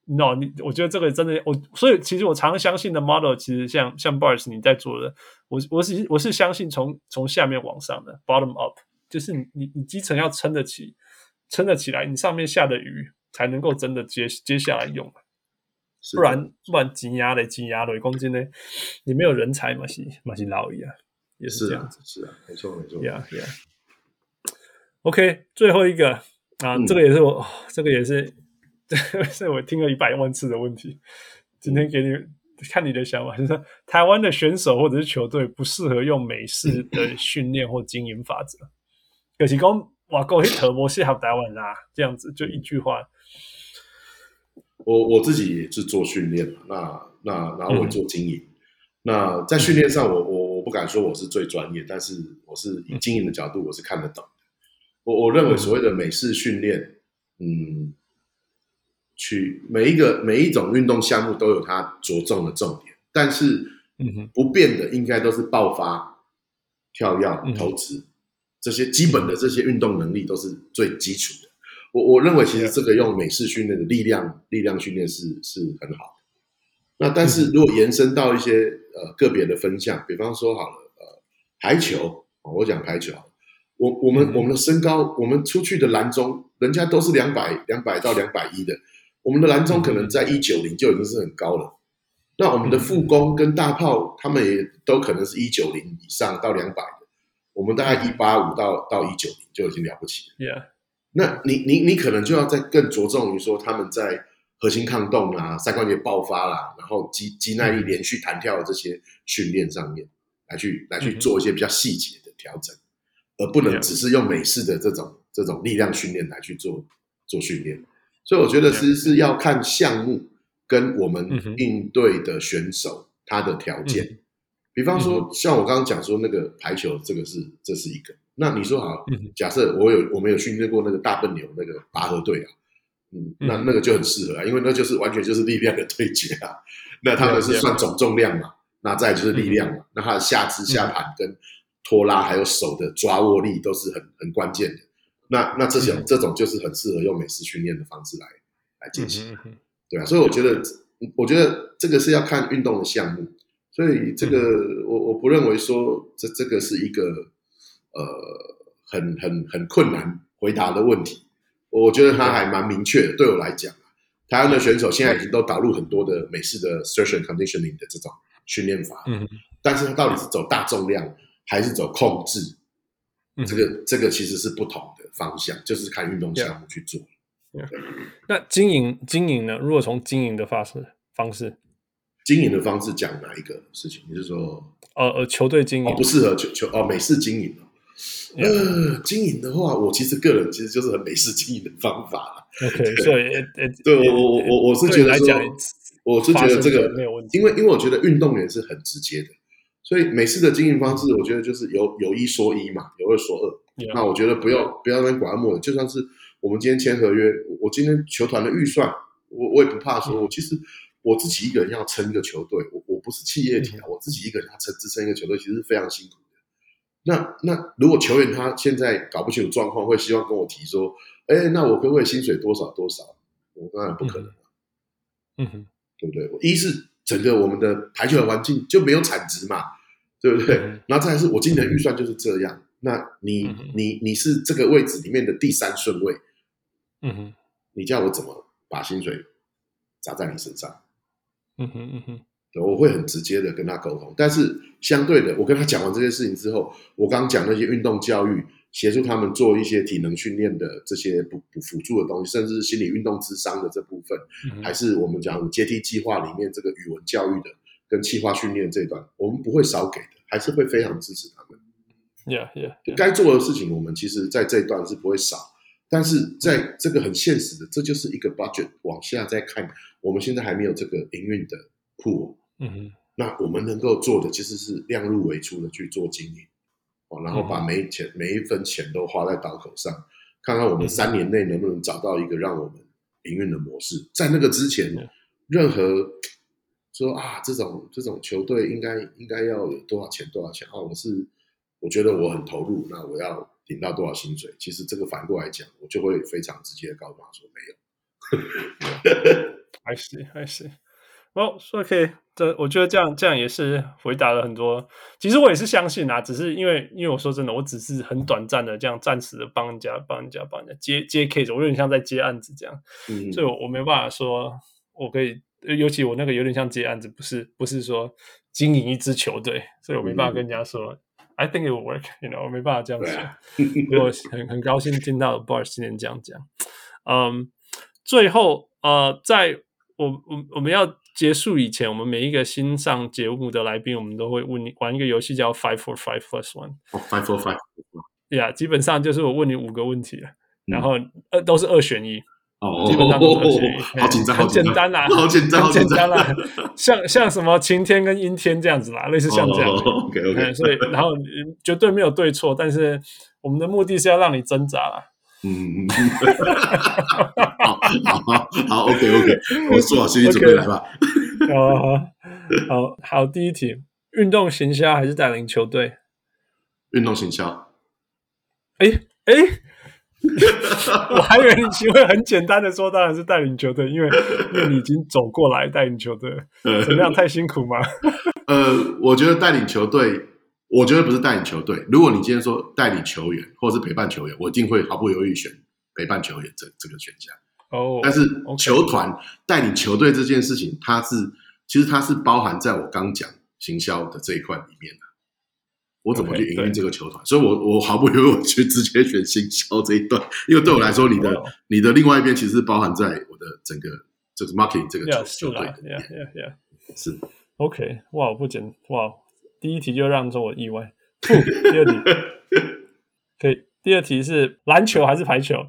，no，你我觉得这个真的，我所以其实我常相信的 model，其实像像 Boris 你在做的，我我是我是相信从从下面往上的 bottom up，就是你你你基层要撑得起，撑得起来，你上面下的雨才能够真的接接下来用，不然不然挤压的挤压的，公斤呢，你没有人才嘛是嘛是老一样，也是这样子，是啊，没错没错，Yeah Yeah，OK，最后一个啊，嗯、这个也是我，这个也是，这是我听了一百万次的问题，今天给你。看你的想法，就是说台湾的选手或者是球队不适合用美式的训练或经营法则。可是讲哇，够一头模适合台湾啦，这样子就一句话。我我自己也是做训练，那那然后我做经营。嗯、那在训练上，我我我不敢说我是最专业，但是我是以经营的角度，我是看得懂的。我我认为所谓的美式训练，嗯。去每一个每一种运动项目都有它着重的重点，但是不变的应该都是爆发、跳跃、投掷这些基本的这些运动能力都是最基础的。我我认为其实这个用美式训练的力量力量训练是是很好的。那但是如果延伸到一些呃个别的分项，比方说好了呃排球，我讲排球，我我们我们的身高，我们出去的篮中，人家都是两百两百到两百一的。我们的篮中可能在一九零就已经是很高了，那我们的副攻跟大炮，他们也都可能是一九零以上到两百的，我们大概一八五到到一九零就已经了不起了。Yeah. 那你你你可能就要再更着重于说他们在核心抗动啊、三关节爆发啦，然后肌肌耐力、连续弹跳的这些训练上面来去来去做一些比较细节的调整，而不能只是用美式的这种这种力量训练来去做做训练。所以我觉得其实是要看项目跟我们应对的选手他的条件，比方说像我刚刚讲说那个排球，这个是这是一个。那你说好，假设我有我们有训练过那个大笨牛那个拔河队啊，嗯，那那个就很适合啊，因为那就是完全就是力量的对决啊。那他们是算总重量嘛，那再就是力量嘛，那他的下肢下盘跟拖拉还有手的抓握力都是很很关键的。那那这种、嗯、这种就是很适合用美式训练的方式来来进行，嗯、对啊，所以我觉得我觉得这个是要看运动的项目，所以这个、嗯、我我不认为说这这个是一个呃很很很困难回答的问题，我觉得他还蛮明确的。对我来讲，台湾的选手现在已经都导入很多的美式的 strength and conditioning 的这种训练法，嗯，但是他到底是走大重量还是走控制？这个这个其实是不同的方向，就是看运动项目去做。Yeah. Yeah. 那经营经营呢？如果从经营的方式方式，经营的方式讲哪一个事情？你是说，呃呃，球队经营、哦、不适合球球哦，美式经营.呃，经营的话，我其实个人其实就是很美式经营的方法 OK，所以对我我我我是觉得说，我是觉得这个没有问题，因为因为我觉得运动员是很直接的。所以美式的经营方式，我觉得就是有有一说一嘛，有二说二。那我觉得不要不要那边拐弯抹角，就算是我们今天签合约，我今天球团的预算，我我也不怕说，我其实我自己一个人要撑一个球队，我我不是企业体啊，我自己一个人要撑支撑一个球队，其实是非常辛苦的。那那如果球员他现在搞不清楚状况，会希望跟我提说，哎，那我可不可以薪水多少多少？我当然不可能。嗯哼，对不对？一是整个我们的排球的环境就没有产值嘛。对不对？然后再来是我今年的预算就是这样。那你你你是这个位置里面的第三顺位，嗯哼，你叫我怎么把薪水砸在你身上？嗯哼嗯哼，我会很直接的跟他沟通。但是相对的，我跟他讲完这些事情之后，我刚刚讲那些运动教育，协助他们做一些体能训练的这些补补辅助的东西，甚至是心理运动智商的这部分，还是我们讲阶梯计划里面这个语文教育的。跟企划训练这一段，我们不会少给的，还是会非常支持他们。Yeah, yeah, yeah. 该做的事情，我们其实在这一段是不会少。但是在这个很现实的，这就是一个 budget 往下再看，我们现在还没有这个营运的 pool。嗯哼，那我们能够做的其实是量入为出的去做经营，哦，然后把每一钱每一分钱都花在刀口上，看看我们三年内能不能找到一个让我们营运的模式。在那个之前，任何。说啊，这种这种球队应该应该要有多少钱多少钱啊？我是我觉得我很投入，那我要领到多少薪水？其实这个反过来讲，我就会非常直接的告诉他说没有。还是还是哦，说可以这我觉得这样这样也是回答了很多。其实我也是相信啊，只是因为因为我说真的，我只是很短暂的这样暂时的帮人家帮人家帮人家接接 case，我有点像在接案子这样，嗯，所以我我没办法说我可以，尤其我那个有点像接案子，不是不是说经营一支球队，所以我没办法跟人家说、嗯、I think it will work，you know，我没办法这样说。我很很高兴听到 Bart 今天这样讲，嗯，最后呃，在我我我们要。结束以前，我们每一个新上节目的来宾，我们都会问你玩一个游戏叫 Five for Five Plus One。哦，Five for Five。Yeah，基本上就是我问你五个问题，然后呃都是二选一。哦，基本上都是二选一。好紧张，好简单啦，好简单，好简单啦。像像什么晴天跟阴天这样子啦，类似像这样。OK OK。所以然后绝对没有对错，但是我们的目的是要让你挣扎啦。嗯，好，好，好，OK，OK，我做好心理准备来吧。好好好，第一题，运动行销还是带领球队？运动行销。哎哎，我还以为你会很简单的说，当然是带领球队，因为因为你已经走过来带领球队，怎么样？太辛苦吗？呃，我觉得带领球队。我觉得不是带领球队。如果你今天说带领球员，或者是陪伴球员，我一定会毫不犹豫选陪伴球员这这个选项。哦，oh, 但是球团带领球队这件事情，它是其实它是包含在我刚讲行销的这一块里面的。我怎么去营运这个球团？Okay, 所以我我毫不犹豫我去直接选行销这一段，因为对我来说，你的 oh. 你的另外一边其实包含在我的整个就是 marketing 这个球队。Yeah, yeah, yeah. 是 OK，哇，不简哇。第一题就让做我意外。第二题 可以。第二题是篮球还是排球？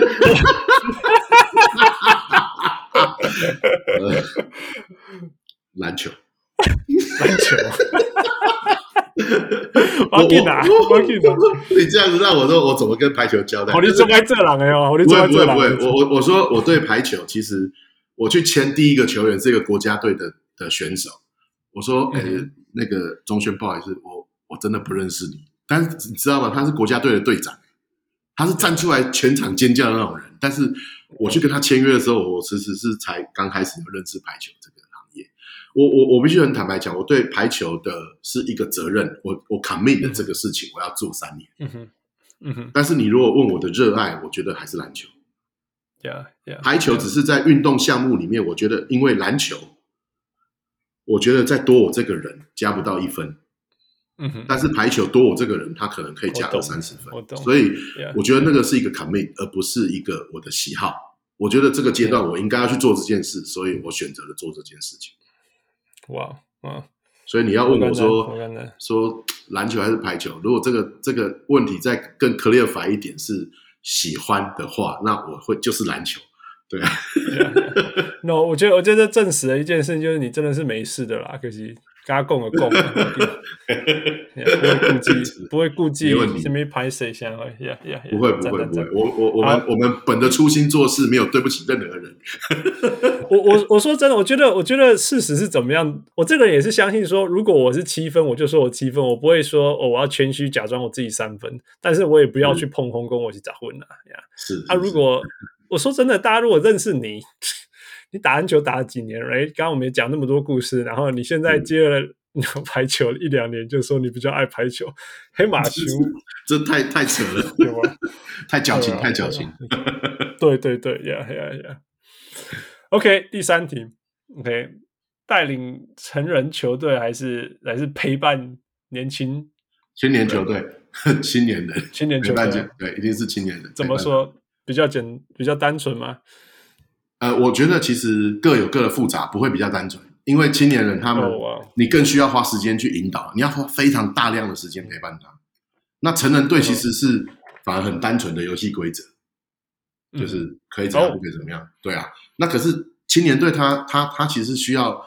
篮球。篮球。我？我给哪？你这样子让我说，我怎么跟排球交代？我你坐在这了没有？我不会不会不会。我我我说我对排球，其实我去签第一个球员是一个国家队的的选手。我说，哎、欸，那个钟轩，不好意思，我我真的不认识你。但是你知道吗？他是国家队的队长，他是站出来全场尖叫的那种人。但是我去跟他签约的时候，我其实是才刚开始有认识排球这个行业。我我我必须很坦白讲，我对排球的是一个责任，我我 commit 的这个事情，我要做三年。嗯哼，嗯哼。但是你如果问我的热爱，我觉得还是篮球。Yeah, yeah. 排球只是在运动项目里面，我觉得因为篮球。我觉得再多我这个人加不到一分，嗯哼，但是排球多我这个人，他可能可以加到三十分，我懂，所以我觉得那个是一个 commit，而不是一个我的喜好。我觉得这个阶段我应该要去做这件事，所以我选择了做这件事情。哇哇！所以你要问我说说篮球还是排球？如果这个这个问题再更 clarify 一点是喜欢的话，那我会就是篮球。对啊，no，我觉得我觉得这证实了一件事情，就是你真的是没事的啦，可惜。跟他共个共，不会顾忌，不会顾忌，什么拍谁先会，呀呀，不会不会不会，我我我们我们本着初心做事，没有对不起任何人。我我我说真的，我觉得我觉得事实是怎么样？我这个人也是相信说，如果我是七分，我就说我七分，我不会说哦，我要谦虚假装我自己三分，但是我也不要去碰红，跟我去打混了呀。是啊，如果我说真的，大家如果认识你。你打篮球打了几年？哎，刚刚我们也讲那么多故事，然后你现在接了排球一两年，就说你比较爱排球，黑马球，这太太扯了，对吧？太矫情，太矫情。对 对对，呀呀呀！OK，第三题，OK，带领成人球队还是还是陪伴年轻青年球队？青年人，青年球队，对，一定是青年人。怎么说？比较简，比较单纯吗？呃，我觉得其实各有各的复杂，不会比较单纯。因为青年人他们，你更需要花时间去引导，你要花非常大量的时间陪伴他。那成人队其实是反而很单纯的游戏规则，就是可以怎样，不可以怎么样。对啊，那可是青年队他他他其实需要，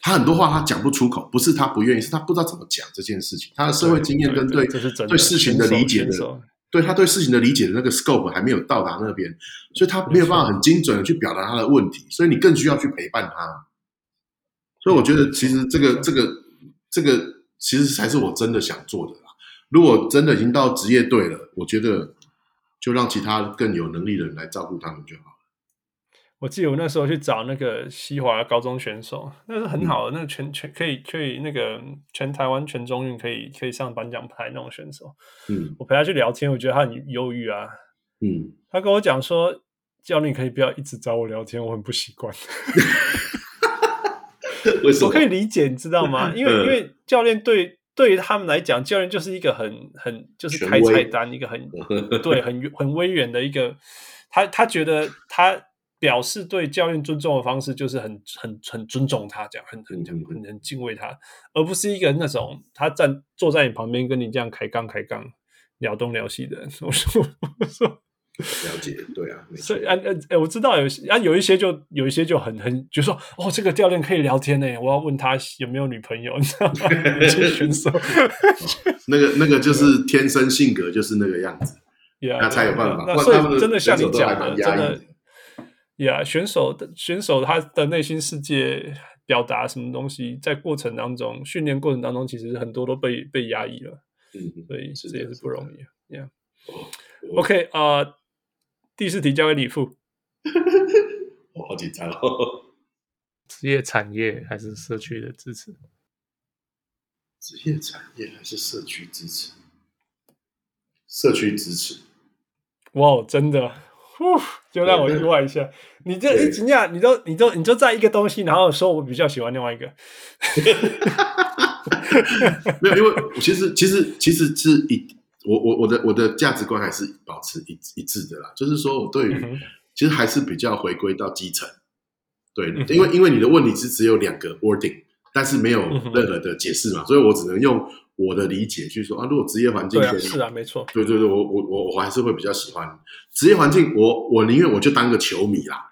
他很多话他讲不出口，不是他不愿意，是他不知道怎么讲这件事情。他的社会经验跟对对事情的理解的。对，他对事情的理解的那个 scope 还没有到达那边，所以他没有办法很精准的去表达他的问题，所以你更需要去陪伴他。所以我觉得，其实这个、这个、这个，其实才是我真的想做的啦。如果真的已经到职业队了，我觉得就让其他更有能力的人来照顾他们就好了。我记得我那时候去找那个西华高中选手，那是很好的，嗯、那个全全可以可以那个全台湾全中运可以可以上颁奖台那种选手。嗯，我陪他去聊天，我觉得他很忧郁啊。嗯，他跟我讲说，教练可以不要一直找我聊天，我很不习惯。为什么？我可以理解，你知道吗？因为、嗯、因为教练对对于他们来讲，教练就是一个很很就是开菜单，一个很 对很很威严的一个。他他觉得他表示对教练尊重的方式就是很很很尊重他，这样很很很很敬畏他，而不是一个那种他站坐在你旁边跟你这样开杠开杠聊东聊西的人。我说我说了解，对啊，所以啊呃呃，我知道有啊有一些就有一些就很很就说哦，这个教练可以聊天呢，我要问他有没有女朋友，你知道吗？有些选手那个那个就是天生性格就是那个样子。Yeah, 那才有办法。那所以真的像你讲的，真的，呀，选手的选手他的内心世界表达什么东西，在过程当中训练过程当中，其实很多都被被压抑了。嗯，所以这也是不容易。Yeah，OK，啊，第四题交给李富。我好紧张哦。职业产业还是社区的支持？职业产业还是社区支持？社区支持。哇，真的，呼，就让我意外一下。你这一惊讶，你都你都你就在一个东西，然后说我比较喜欢另外一个。没有，因为其实其实其实是一我我我的我的价值观还是保持一一致的啦。就是说我对于、嗯、其实还是比较回归到基层。对，嗯、因为因为你的问题是只有两个 wording，但是没有任何的解释嘛，嗯、所以我只能用。我的理解去说啊，如果职业环境对、啊、是啊，没错，对对对，我我我我还是会比较喜欢职业环境。我我宁愿我就当个球迷啦，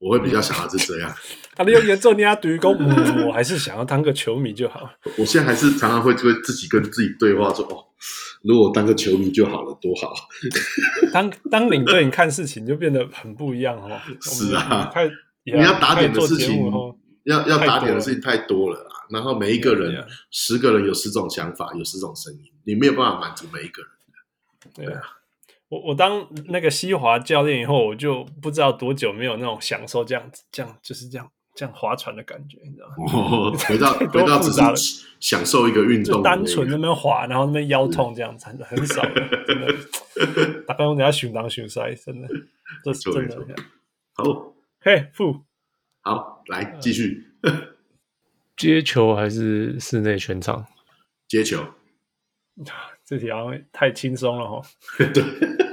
我会比较想要是这样。他们用严重，你要读公，我还是想要当个球迷就好。我现在还是常常会会自己跟自己对话说哦，如果当个球迷就好了，多好。当当领队，你看事情就变得很不一样哦。是啊，你要打点的事情，要要打点的事情太多了。然后每一个人.十个人有十种想法，有十种声音，你没有办法满足每一个人。对啊，我我当那个西华教练以后，我就不知道多久没有那种享受这样子，这样就是这样这样划船的感觉，你知道吗？哦，回到 回到只是享受一个运动，单纯那边划，然后那边腰痛这样子，是很少的，真的。大概我等下寻当选赛，真的，这是真的。好，嘿，富，好，来继续。接球还是室内全场？接球，这题好像太轻松了哈。对，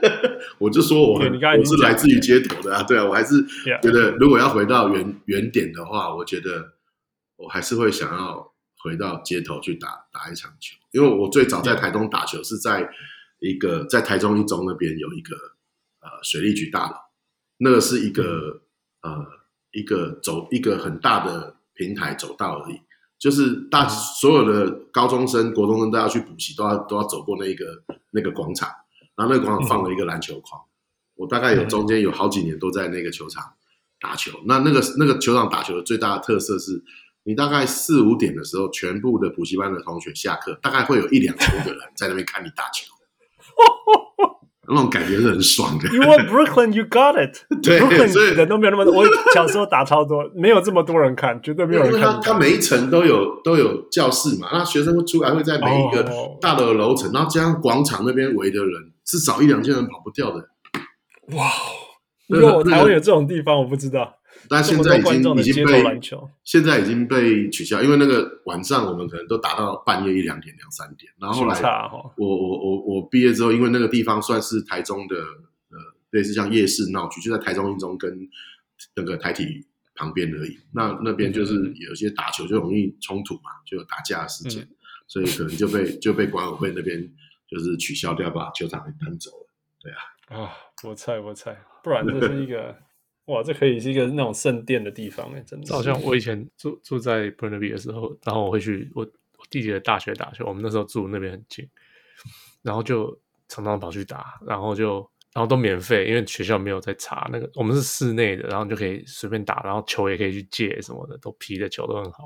我就说我我是来自于街头的啊，对啊，我还是觉得如果要回到原原点的话，我觉得我还是会想要回到街头去打打一场球，因为我最早在台东打球是在一个在台中一中那边有一个呃水利局大楼，那个是一个呃一个走一个很大的。平台走道而已，就是大所有的高中生、国中生都要去补习，都要都要走过那个那个广场，然后那个广场放了一个篮球框。我大概有中间有好几年都在那个球场打球。那那个那个球场打球的最大的特色是，你大概四五点的时候，全部的补习班的同学下课，大概会有一两千个人在那边看你打球。那种感觉是很爽的。You want Brooklyn, you got it。对，所以人都没有那么多。我小时候打超多，没有这么多人看，绝对没有人看。他他每一层都有都有教室嘛，那学生会出来会在每一个大的楼层，然后加上广场那边围的人，至少一两千人跑不掉的。哇，如果台湾有这种地方，我不知道。但现在已经已经被现在已经被取消，因为那个晚上我们可能都打到半夜一两点两三点，然后后来我我我我毕业之后，因为那个地方算是台中的呃类似像夜市闹区，就在台中一中跟那个台体旁边而已。那那边就是有些打球就容易冲突嘛，就有打架的事件，嗯、所以可能就被就被管委会那边就是取消掉，把球场给搬走了。对啊，啊，我猜我猜，不然这是一个。哇，这可以是一个那种圣殿的地方哎，真的。好像我以前住住在 Burnaby 的时候，然后我会去我我弟弟的大学打球，我们那时候住那边很近，然后就常常跑去打，然后就然后都免费，因为学校没有在查那个，我们是室内的，然后就可以随便打，然后球也可以去借什么的，都皮的球都很好，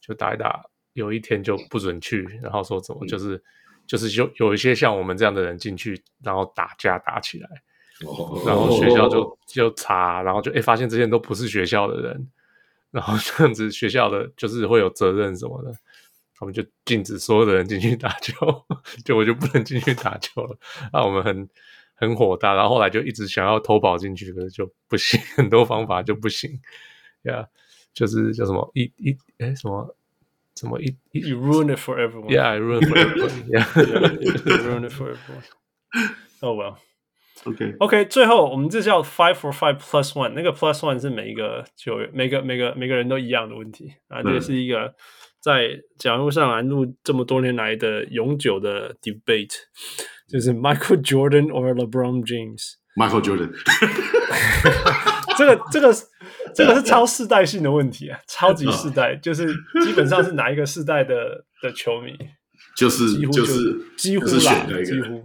就打一打。有一天就不准去，然后说怎么就是、嗯、就是有有一些像我们这样的人进去，然后打架打起来。哦，然后学校就就查，然后就哎发现这些人都不是学校的人，然后这样子学校的就是会有责任什么的，他们就禁止所有的人进去打球，就我就不能进去打球了。那我们很很火大，然后后来就一直想要偷跑进去，可是就不行，很多方法就不行，呀、yeah，就是叫什么一一哎什么。什么一一 You ruin it for everyone. Yeah, I ruin it for everyone. Yeah, you ruin it for everyone. Oh well. OK OK，最后我们这叫 five for five plus one。那个 plus one 是每一个球员，每个每个每个人都一样的问题啊。这是一个在讲路上来录这么多年来的永久的 debate，就是 Michael Jordan or LeBron James。Michael Jordan。这个这个这个是超世代性的问题啊，超级世代，就是基本上是哪一个世代的的球迷，就是几乎就是几乎啦，几乎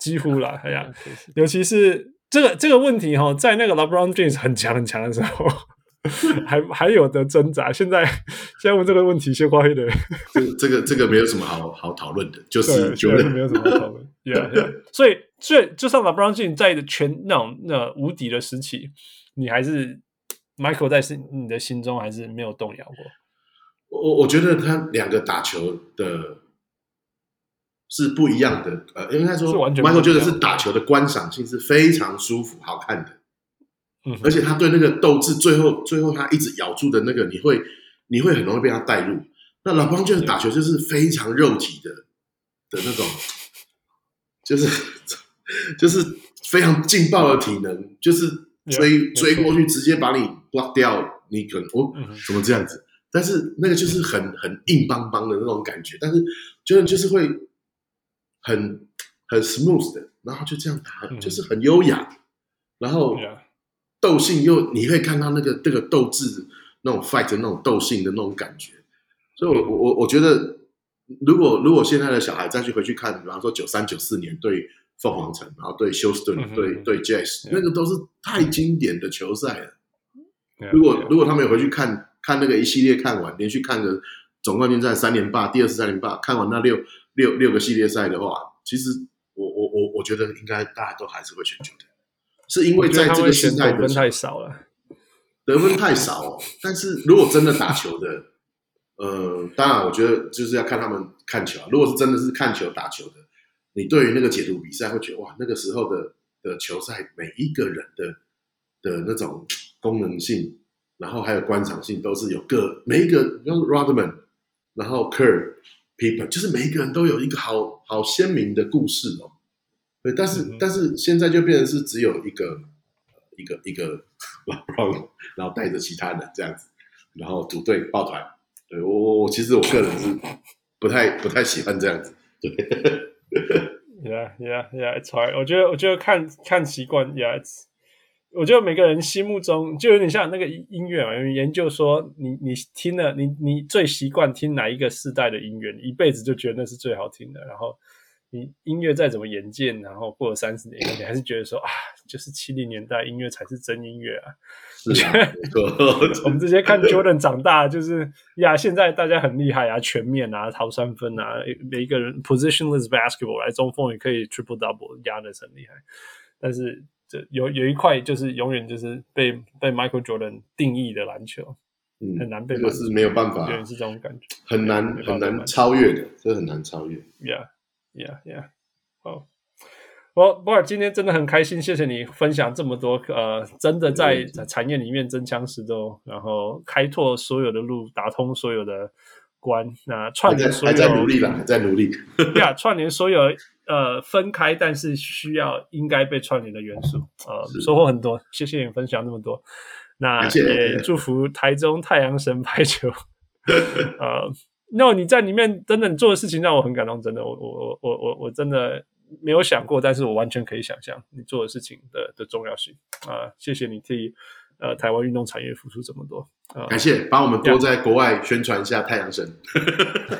几乎啦，哎呀，尤其是这个这个问题哈，在那个 LeBron James 很强很强的时候，还还有的挣扎。现在现在问这个问题，先挂黑的，这这个这个没有什么好好讨论的，就是觉得没有什么好讨论，Yeah Yeah，所以所以就算 LeBron James 在全那种那无敌的时期。你还是 Michael 在心你的心中还是没有动摇过。我我觉得他两个打球的是不一样的，呃，应该说 Michael 觉得是打球的观赏性是非常舒服、好看的。嗯，而且他对那个斗志，最后最后他一直咬住的那个，你会你会很容易被他带入。那 LeBron 就是打球就是非常肉体的的那种，就是就是非常劲爆的体能，就是。追追过去，直接把你 block 掉，你可能哦，怎么这样子？但是那个就是很很硬邦邦的那种感觉，但是就是就是会很很 smooth 的，然后就这样打，就是很优雅，然后斗性又你会看到那个这个斗志那种 fight 的那种斗性的那种感觉，所以我我我觉得，如果如果现在的小孩再去回去看，比方说九三九四年对。凤凰城，然后对休斯顿，对对 Jazz，那个都是太经典的球赛了。如果如果他们有回去看看那个一系列看完，连续看个总冠军战三连霸，第二次三连霸，看完那六六六个系列赛的话，其实我我我我觉得应该大家都还是会选球队，是因为在这个时代得分太少了，得分太少哦。但是如果真的打球的，呃，当然我觉得就是要看他们看球。啊如果是真的是看球打球的。你对于那个解读比赛会觉得哇，那个时候的的球赛每一个人的的那种功能性，然后还有观赏性都是有各每一个，像 Rodman，然后 Kerr、Pippen，就是每一个人都有一个好好鲜明的故事哦。对，但是、嗯、但是现在就变成是只有一个一个一个 LeBron，然后带着其他人这样子，然后组队抱团。对我我我其实我个人是不太不太喜欢这样子。对。Yeah, yeah, yeah. It's hard. 我觉得，我觉得看看习惯。Yeah, it's, 我觉得每个人心目中就有点像那个音乐嘛。研究说你，你听了，你你最习惯听哪一个世代的音乐，你一辈子就觉得那是最好听的。然后你音乐再怎么演进，然后过了三十年，你还是觉得说啊，就是七零年代音乐才是真音乐啊。是啊，我们这些看 Jordan 长大，就是呀，现在大家很厉害啊，全面啊，投三分啊，每一个人 positionless basketball 来中锋也可以 triple double 压的很厉害。但是这有有一块就是永远就是被被 Michael Jordan 定义的篮球，嗯，很难被，这个是没有办法，对，是这种感觉，很难很难超越的，这很难超越。Yeah，Yeah，Yeah，好。我博尔今天真的很开心，谢谢你分享这么多，呃，真的在产业里面真枪实斗，然后开拓所有的路，打通所有的关，那串联所有还在努力了，还在努力，对啊，串联所有呃分开但是需要应该被串联的元素，呃，收获很多，谢谢你分享那么多，那也祝福台中太阳神排球，呃，那你在里面真的你做的事情让我很感动，真的，我我我我我真的。没有想过，但是我完全可以想象你做的事情的的重要性。啊、呃！谢谢你替呃台湾运动产业付出这么多。感谢，帮我们多在国外宣传一下太阳神，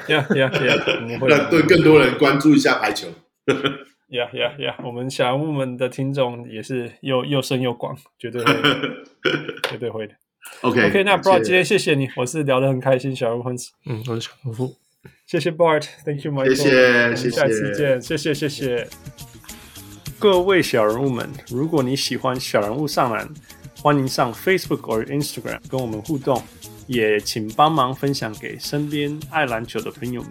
呀呀呀！让对更多人关注一下排球，呀呀呀！我们小人物们的听众也是又又深又广，绝对会，绝对会的。OK OK，那 Bro 今天谢谢你，我是聊得很开心，小人物们，嗯，我是小人物。谢谢 Bart，Thank you，Michael，谢谢，下次见，谢谢，谢谢。各位小人物们，如果你喜欢小人物上篮，欢迎上 Facebook 或 Instagram 跟我们互动，也请帮忙分享给身边爱篮球的朋友们。